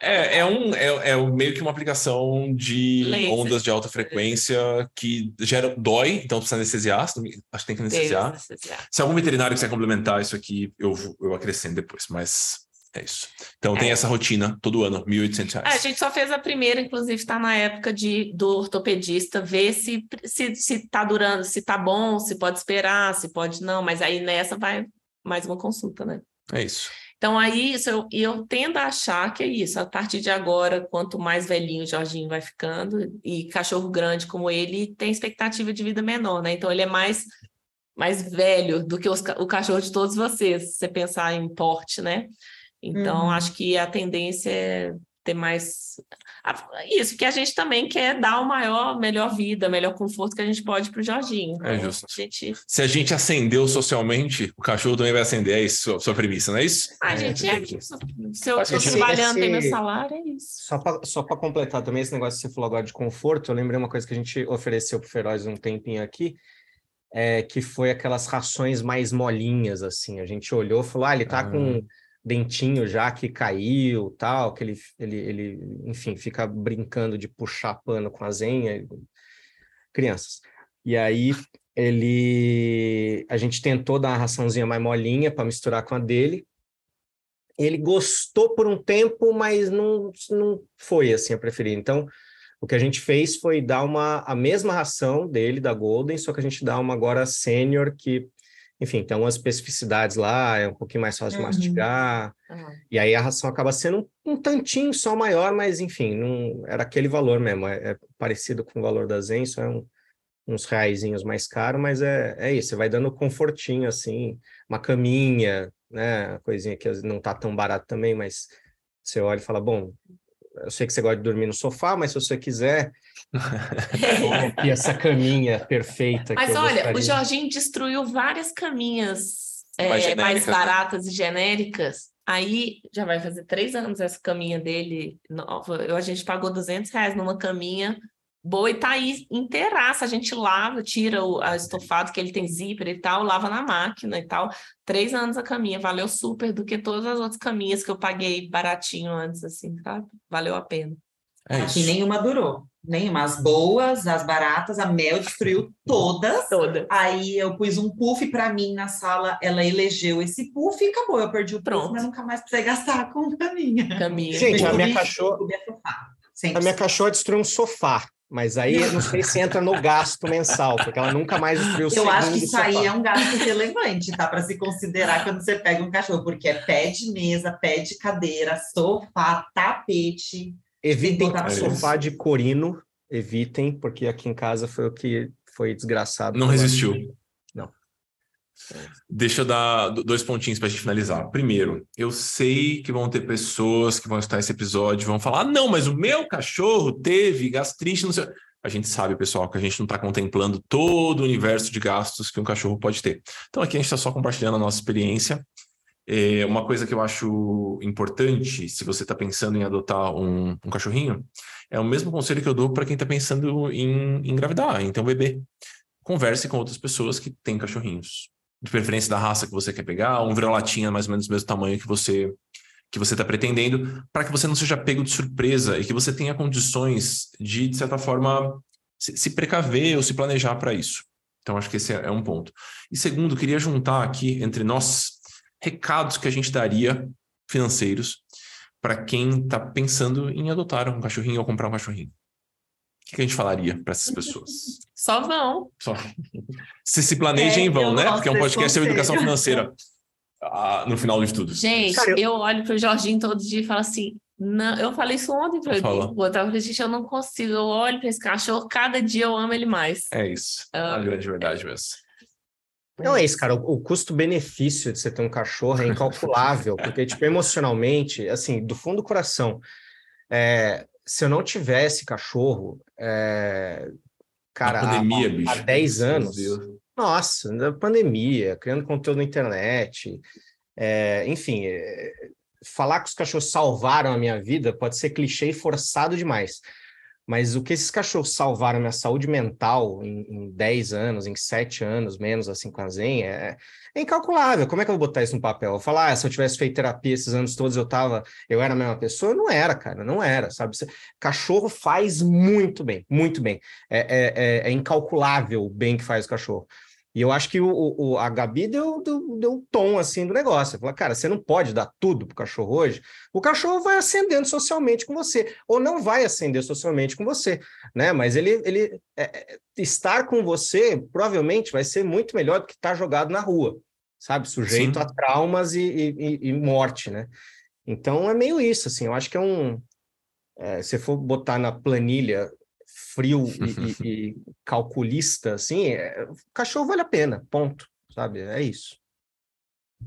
É, é, um, é, é meio que uma aplicação de Laser. ondas de alta frequência que gera, dói, então precisa anestesiar, acho que tem que anestesiar. Anestesiar. Se algum veterinário quiser complementar isso aqui, eu, vou- eu acrescento depois, mas é isso. Então tem É. essa rotina todo ano, R$ 1.800 Ah, a gente só fez a primeira, inclusive está na época de, do ortopedista ver se, se, se tá durando, se tá bom, se pode esperar, se pode não, mas aí nessa vai mais uma consulta, né? É isso. Então, aí, isso eu, eu tendo a achar que é isso. A partir de agora, quanto mais velhinho o Jorginho vai ficando, e cachorro grande como ele, tem expectativa de vida menor, né? Então, ele é mais, mais velho do que os o cachorro de todos vocês, se você pensar em porte, né? Então, Uhum. acho que a tendência é ter mais. Isso, que a gente também quer dar o maior, melhor vida, melhor conforto que a gente pode para o Jorginho. É Então, justo. A gente, Se a gente acendeu socialmente, o cachorro também vai acender, é isso sua, sua premissa, não é isso? a gente é isso. Se eu estou trabalhando, tem meu Esse- salário, é isso. Só para só pra completar também esse negócio que você falou agora de conforto, eu lembrei uma coisa que a gente ofereceu para o Feroz um tempinho aqui, é, que foi aquelas rações mais molinhas, assim. A gente olhou e falou, ah, ele tá Ah. com dentinho já que caiu, tal, que ele, ele, ele, enfim, fica brincando de puxar pano com a zenha. Crianças. E aí ele... A gente tentou dar uma raçãozinha mais molinha para misturar com a dele, ele gostou por um tempo, mas não, não foi assim a preferida. Então, o que a gente fez foi dar uma a mesma ração dele, da Golden, só que a gente dá uma agora sênior que, enfim, tem umas especificidades lá, é um pouquinho mais fácil de Uhum. mastigar, Ah. e aí a ração acaba sendo um, um tantinho só maior, mas enfim, não era aquele valor mesmo, é, é parecido com o valor da Zen, só é um, uns reaisinhos mais caro, mas é, é isso, você vai dando confortinho assim, uma caminha, né, coisinha que não tá tão barato também, mas você olha e fala, bom, eu sei que você gosta de dormir no sofá, mas se você quiser, aqui essa caminha perfeita que Mas olha, gostaria. o Jorginho destruiu várias caminhas é, Mais mais, né? baratas e genéricas. Aí já vai fazer três anos essa caminha dele nova. Eu, a gente pagou 200 reais numa caminha boa e tá aí inteiraça. A gente lava, tira o a estofado que ele tem zíper e tal, lava na máquina e tal. Três anos a caminha, valeu super do que todas as outras caminhas que eu paguei baratinho antes, assim, sabe? Valeu a pena. É Aqui isso. nenhuma durou. Nenhuma. As boas, as baratas, a Mel destruiu todas. Toda. Aí eu pus um puff para mim na sala, ela elegeu esse puff e acabou. Eu perdi o puff, Pronto. mas nunca mais precisei gastar com caminha. Caminha. Gente, a minha cachorra-. A 100%. minha cachorra destruiu um sofá, mas aí eu não sei se entra no gasto mensal, porque ela nunca mais destruiu o Eu acho que isso aí é um gasto relevante, tá? Para se considerar quando você pega um cachorro, porque é pé de mesa, pé de cadeira, sofá, tapete. Evitem botar no sofá de corino, evitem, porque aqui em casa foi o que foi desgraçado. Não resistiu. Não. Deixa eu dar dois pontinhos para a gente finalizar. Primeiro, eu sei que vão ter pessoas que vão estar esse episódio e vão falar: ah, não, mas o meu cachorro teve gastrite, não sei. A gente sabe, pessoal, que a gente não está contemplando todo o universo de gastos que um cachorro pode ter. Então, aqui a gente está só compartilhando a nossa experiência. É uma coisa que eu acho importante, se você está pensando em adotar um, um, cachorrinho, é o mesmo conselho que eu dou para quem está pensando em, em engravidar, em ter um bebê. Converse com outras pessoas que têm cachorrinhos de preferência da raça que você quer pegar, um vira-latinha mais ou menos do mesmo tamanho que você que você está pretendendo, para que você não seja pego de surpresa e que você tenha condições de, de certa forma, se, se precaver ou se planejar para isso. Então, acho que esse é, é um ponto. E segundo, queria juntar aqui entre nós recados que a gente daria financeiros para quem está pensando em adotar um cachorrinho ou comprar um cachorrinho que a gente falaria para essas pessoas? Só vão. Só. Se se planejem, é, vão, né? Porque é um podcast sobre educação financeira. Ah, no final de tudo. Gente, Cara, eu... eu olho para o Jorginho todo dia e falo assim: não, eu falei isso ontem para ele. O Otávio gente, eu não consigo. Eu olho para esse cachorro, cada dia eu amo ele mais. É isso. Uh, a grande verdade mesmo. Não é isso, cara. O, o custo-benefício de você ter um cachorro é incalculável, porque, tipo, emocionalmente, assim, do fundo do coração, é, se eu não tivesse cachorro, é, cara, pandemia, há, bicho. há 10 anos, nossa, na pandemia, criando conteúdo na internet, é, enfim, é, falar que os cachorros salvaram a minha vida pode ser clichê e forçado demais. Mas o que esses cachorros salvaram minha saúde mental em, em 10 anos, em 7 anos, menos assim com a Zen, é, é, incalculável. Como é que eu vou botar isso no papel? Eu vou falar, ah, se eu tivesse feito terapia esses anos todos, eu tava, eu era a mesma pessoa? Não era, cara, não era, sabe? Cachorro faz muito bem, muito bem. É, é, é, é incalculável o bem que faz o cachorro. E eu acho que o, o, a Gabi deu, deu, deu um tom assim do negócio. Falou, cara, você não pode dar tudo pro cachorro hoje. O cachorro vai ascendendo socialmente com você, ou não vai ascender socialmente com você, né? Mas ele, ele é, é estar com você provavelmente vai ser muito melhor do que estar jogado na rua, sabe? Sujeito Sim. a traumas e, e, e, morte, né? Então é meio isso, assim. Eu acho que é um. É, se for botar na planilha frio e, e, e, calculista, assim, é, cachorro vale a pena, ponto, sabe? É isso.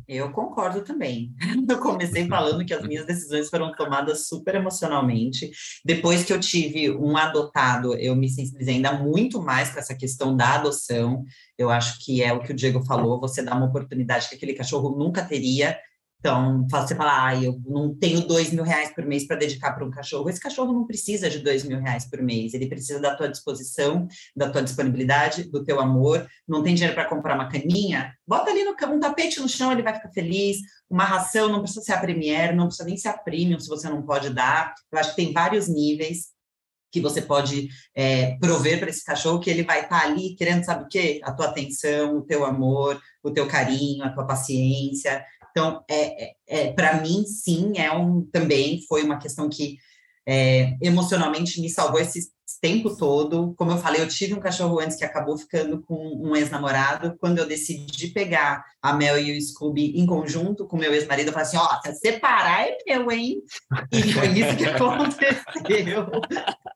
Eu concordo também. Eu comecei falando que as minhas decisões foram tomadas super emocionalmente. Depois que eu tive um adotado, eu me sensibilizei ainda muito mais com essa questão da adoção. Eu acho que é o que o Diego falou: você dá uma oportunidade que aquele cachorro nunca teria então, você fala, ah, eu não tenho dois mil reais por mês para dedicar para um cachorro. Esse cachorro não precisa de dois mil reais por mês, ele precisa da tua disposição, da tua disponibilidade, do teu amor. Não tem dinheiro para comprar uma caninha? Bota ali no, um tapete no chão, ele vai ficar feliz. Uma ração não precisa ser a Premier, não precisa nem ser a Premium se você não pode dar. Eu acho que tem vários níveis que você pode é, prover para esse cachorro que ele vai estar tá ali querendo, sabe o quê? A tua atenção, o teu amor, o teu carinho, a tua paciência. Então, é, é, é para mim, sim, é um também foi uma questão que é, emocionalmente me salvou esse tempo todo. Como eu falei, eu tive um cachorro antes que acabou ficando com um ex-namorado. Quando eu decidi pegar a Mel e o Scooby em conjunto com meu ex-marido, eu falei assim: ó, oh, separar é meu, hein? E foi isso que aconteceu.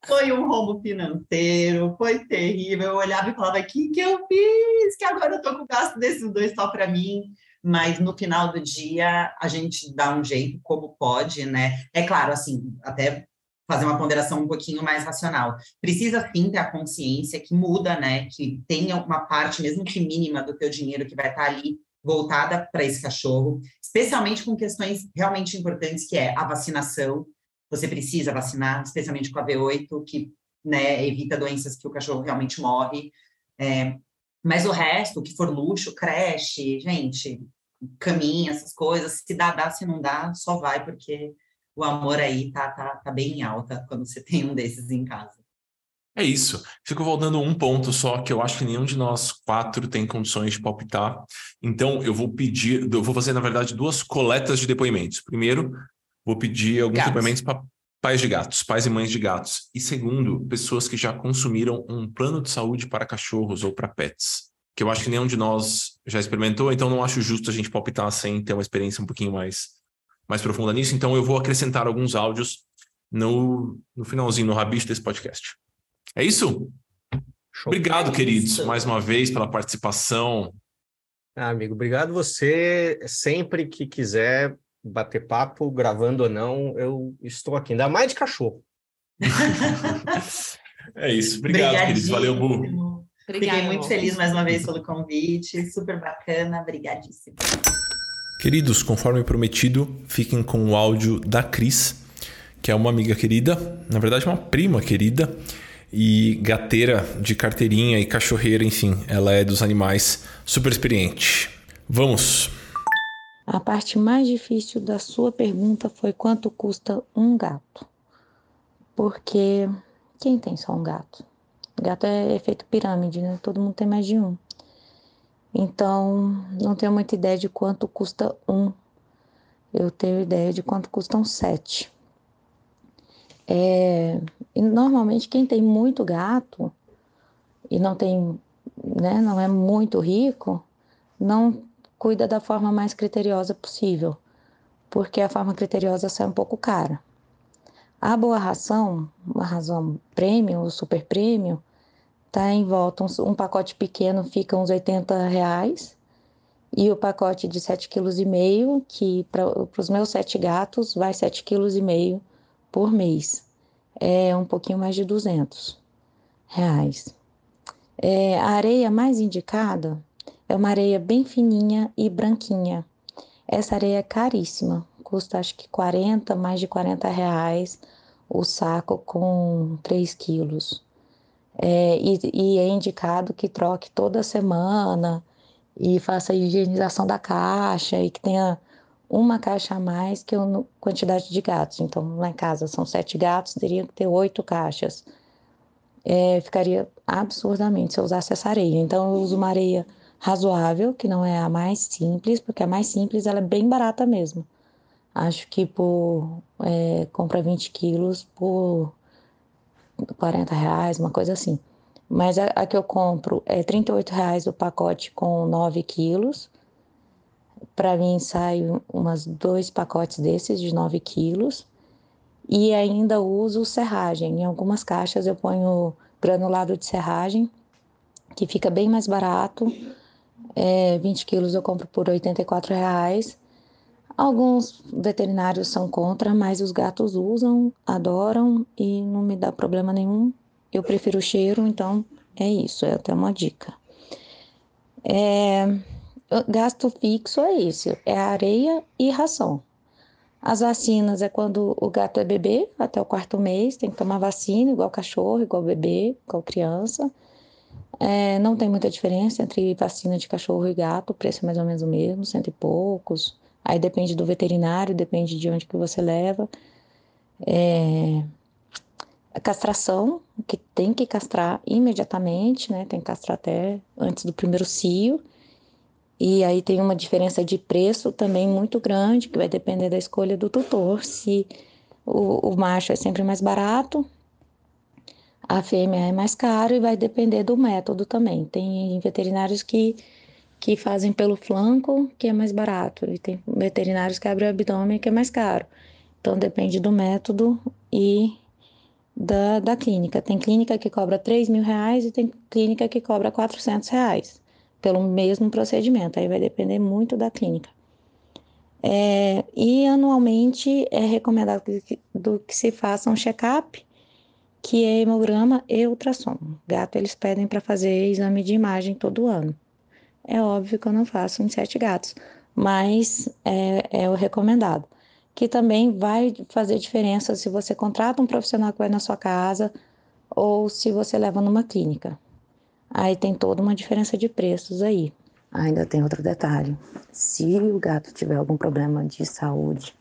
Foi um rombo financeiro, foi terrível. Eu olhava e falava: o que, que eu fiz? Que agora eu tô com o gasto desses dois só para mim mas no final do dia a gente dá um jeito como pode, né? É claro, assim, até fazer uma ponderação um pouquinho mais racional. Precisa sim ter a consciência que muda, né? Que tenha uma parte, mesmo que mínima, do teu dinheiro que vai estar ali voltada para esse cachorro, especialmente com questões realmente importantes, que é a vacinação. Você precisa vacinar, especialmente com a V8, que né, evita doenças que o cachorro realmente morre. É, mas o resto, que for luxo, creche, gente, caminha, essas coisas, se dá, dá, se não dá, só vai, porque o amor aí tá, tá, tá bem alta quando você tem um desses em casa. É isso. Fico voltando um ponto só que eu acho que nenhum de nós quatro tem condições de palpitar. Então, eu vou pedir, eu vou fazer, na verdade, duas coletas de depoimentos. Primeiro, vou pedir alguns gatos. depoimentos para pais de gatos, pais e mães de gatos. E segundo, pessoas que já consumiram um plano de saúde para cachorros ou para pets. Que eu acho que nenhum de nós já experimentou, então não acho justo a gente palpitar sem ter uma experiência um pouquinho mais, mais profunda nisso. Então eu vou acrescentar alguns áudios no, no finalzinho, no rabicho desse podcast. É isso? Show. Obrigado, queridos, mais uma vez pela participação. Ah, amigo, obrigado você. Sempre que quiser bater papo, gravando ou não, eu estou aqui. Ainda mais de cachorro. é isso. Obrigado, queridos. Valeu, Bu. Fiquei muito feliz mais uma vez pelo convite. Super bacana. Obrigadíssimo. Queridos, conforme prometido, fiquem com o áudio da Cris, que é uma amiga querida, na verdade, uma prima querida e gateira de carteirinha e cachorreira, enfim, ela é dos animais super experiente. Vamos! A parte mais difícil da sua pergunta foi quanto custa um gato. Porque quem tem só um gato? Gato é efeito pirâmide, né? Todo mundo tem mais de um. Então, não tenho muita ideia de quanto custa um. Eu tenho ideia de quanto custam sete. É, e normalmente quem tem muito gato e não tem, né, não é muito rico, não cuida da forma mais criteriosa possível, porque a forma criteriosa sai um pouco cara. A boa ração, uma ração premium ou super premium, tá em volta, um, um pacote pequeno fica uns 80 reais, e o pacote de 7,5 kg, que para os meus sete gatos vai 7,5 kg por mês. É um pouquinho mais de 200 reais. É, a areia mais indicada é uma areia bem fininha e branquinha. Essa areia é caríssima, custa acho que 40, mais de 40 reais o saco com 3 quilos. É, e, e é indicado que troque toda semana e faça a higienização da caixa e que tenha uma caixa a mais que a quantidade de gatos. Então, lá em casa são sete gatos, teria que ter oito caixas. É, ficaria absurdamente se eu usasse essa areia. Então, eu uso uma areia razoável, que não é a mais simples, porque a mais simples ela é bem barata mesmo. Acho que por é, compra 20 quilos por 40 reais, uma coisa assim. Mas a, a que eu compro é 38 reais o pacote com 9 quilos para mim sai umas dois pacotes desses de 9 quilos. E ainda uso serragem. Em algumas caixas eu ponho granulado de serragem, que fica bem mais barato. É, 20 quilos eu compro por 84 reais. Alguns veterinários são contra, mas os gatos usam, adoram e não me dá problema nenhum. Eu prefiro o cheiro, então é isso, é até uma dica. É, gasto fixo é esse, é areia e ração. As vacinas é quando o gato é bebê, até o quarto mês, tem que tomar vacina, igual cachorro, igual bebê, igual criança. É, não tem muita diferença entre vacina de cachorro e gato, o preço é mais ou menos o mesmo, cento e poucos. Aí depende do veterinário, depende de onde que você leva. É, a castração, que tem que castrar imediatamente, né? Tem que castrar até antes do primeiro cio. E aí tem uma diferença de preço também muito grande, que vai depender da escolha do tutor. Se o, o macho é sempre mais barato, a fêmea é mais caro e vai depender do método também. Tem veterinários que, que fazem pelo flanco, que é mais barato, e tem veterinários que abrem o abdômen, que é mais caro. Então depende do método e da, da clínica. Tem clínica que cobra 3 mil reais e tem clínica que cobra 400 reais pelo mesmo procedimento, aí vai depender muito da clínica. É, e anualmente é recomendado que, do que se faça um check-up, que é hemograma e ultrassom. Gato eles pedem para fazer exame de imagem todo ano. É óbvio que eu não faço em sete gatos, mas é, é o recomendado. Que também vai fazer diferença se você contrata um profissional que vai na sua casa ou se você leva numa clínica. Aí tem toda uma diferença de preços aí. Ainda tem outro detalhe: se o gato tiver algum problema de saúde,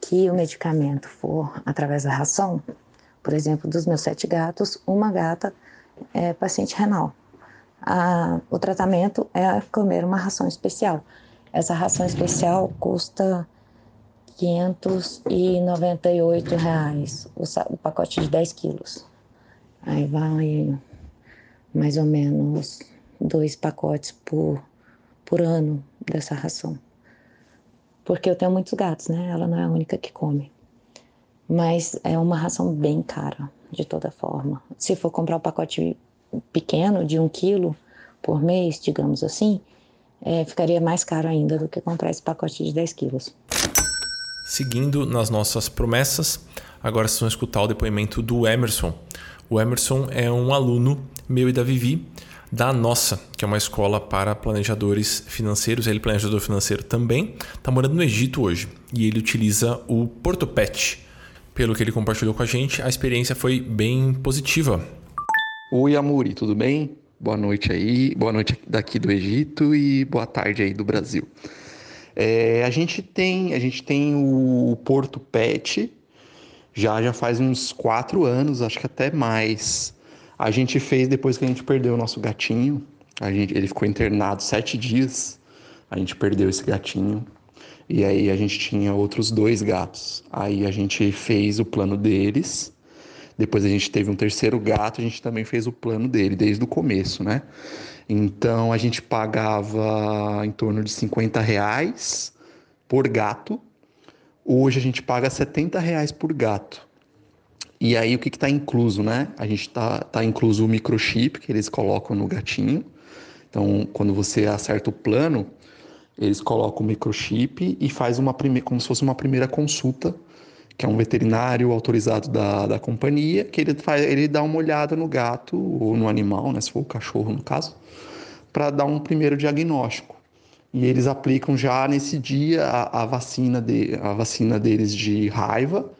que o medicamento for através da ração, por exemplo, dos meus sete gatos, uma gata é paciente renal. o tratamento é comer uma ração especial. Essa ração especial custa 598 reais, o, o pacote de 10 quilos. Aí vai mais ou menos dois pacotes por, por ano dessa ração. Porque eu tenho muitos gatos, né? Ela não é a única que come. Mas é uma ração bem cara, de toda forma. Se for comprar o pacote pequeno, de um quilo por mês, digamos assim, é, ficaria mais caro ainda do que comprar esse pacote de 10 quilos. Seguindo nas nossas promessas, agora vocês vão escutar o depoimento do Emerson. O Emerson é um aluno meu e da Vivi da Nossa, que é uma escola para planejadores financeiros. Ele é planejador financeiro também, está morando no Egito hoje e ele utiliza o PortoPet. Pelo que ele compartilhou com a gente, a experiência foi bem positiva. Oi, Amuri, tudo bem? Boa noite aí, boa noite daqui do Egito e boa tarde aí do Brasil. É, a gente tem, a gente tem o Porto Pet já já faz uns quatro anos, acho que até mais. A gente fez depois que a gente perdeu o nosso gatinho. A gente, ele ficou internado sete dias. A gente perdeu esse gatinho. E aí a gente tinha outros dois gatos. Aí a gente fez o plano deles. Depois a gente teve um terceiro gato, a gente também fez o plano dele desde o começo, né? Então a gente pagava em torno de 50 reais por gato. Hoje a gente paga 70 reais por gato. E aí o que está incluso, né? A gente está tá incluso o microchip que eles colocam no gatinho. Então, quando você acerta o plano, eles colocam o microchip e faz uma primeira, como se fosse uma primeira consulta, que é um veterinário autorizado da, da companhia, que ele, faz, ele dá uma olhada no gato ou no animal, né? Se for o cachorro no caso, para dar um primeiro diagnóstico. E eles aplicam já nesse dia a, a vacina de, a vacina deles de raiva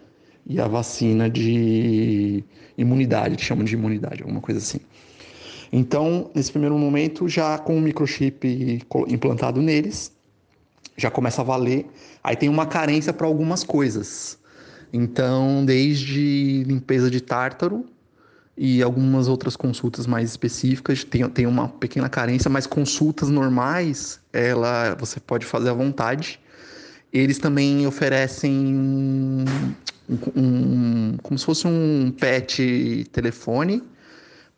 e a vacina de imunidade, que chamam de imunidade, alguma coisa assim. Então, nesse primeiro momento, já com o microchip implantado neles, já começa a valer. Aí tem uma carência para algumas coisas. Então, desde limpeza de tártaro e algumas outras consultas mais específicas, tem, tem uma pequena carência, mas consultas normais, ela você pode fazer à vontade. Eles também oferecem um, como se fosse um pet telefone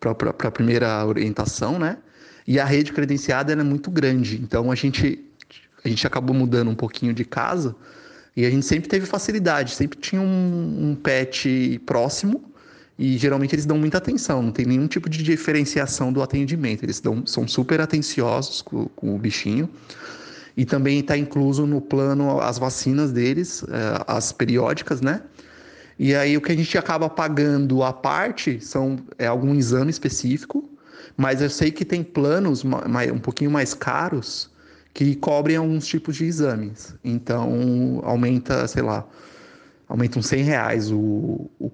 para a primeira orientação, né? E a rede credenciada é muito grande, então a gente a gente acabou mudando um pouquinho de casa e a gente sempre teve facilidade, sempre tinha um, um pet próximo e geralmente eles dão muita atenção, não tem nenhum tipo de diferenciação do atendimento, eles dão, são super atenciosos com, com o bichinho. E também está incluso no plano as vacinas deles, eh, as periódicas, né? E aí o que a gente acaba pagando à parte são é algum exame específico, mas eu sei que tem planos um pouquinho mais caros que cobrem alguns tipos de exames. Então aumenta, sei lá, aumenta uns 100 reais o, o,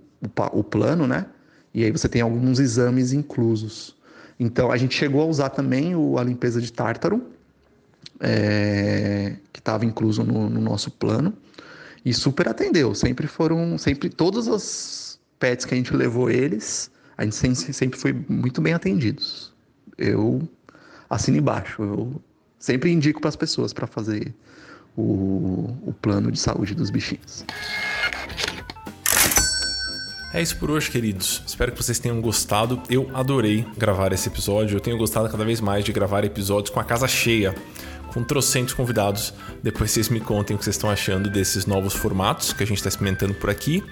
o plano, né? E aí você tem alguns exames inclusos. Então a gente chegou a usar também o, a limpeza de tártaro, é, que estava incluso no, no nosso plano e super atendeu. Sempre foram, sempre todos os pets que a gente levou eles, a gente sempre, sempre foi muito bem atendidos. Eu assino embaixo. Eu sempre indico para as pessoas para fazer o, o plano de saúde dos bichinhos. É isso por hoje, queridos. Espero que vocês tenham gostado. Eu adorei gravar esse episódio. Eu tenho gostado cada vez mais de gravar episódios com a casa cheia com trocentos convidados. Depois vocês me contem o que vocês estão achando desses novos formatos que a gente está experimentando por aqui.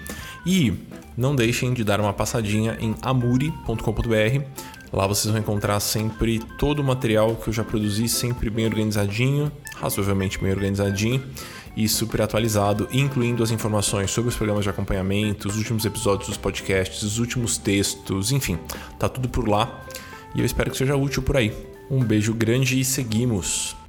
E não deixem de dar uma passadinha em amuri.com.br. Lá vocês vão encontrar sempre todo o material que eu já produzi, sempre bem organizadinho, razoavelmente bem organizadinho e super atualizado, incluindo as informações sobre os programas de acompanhamento, os últimos episódios dos podcasts, os últimos textos, enfim, tá tudo por lá. E eu espero que seja útil por aí. Um beijo grande e seguimos!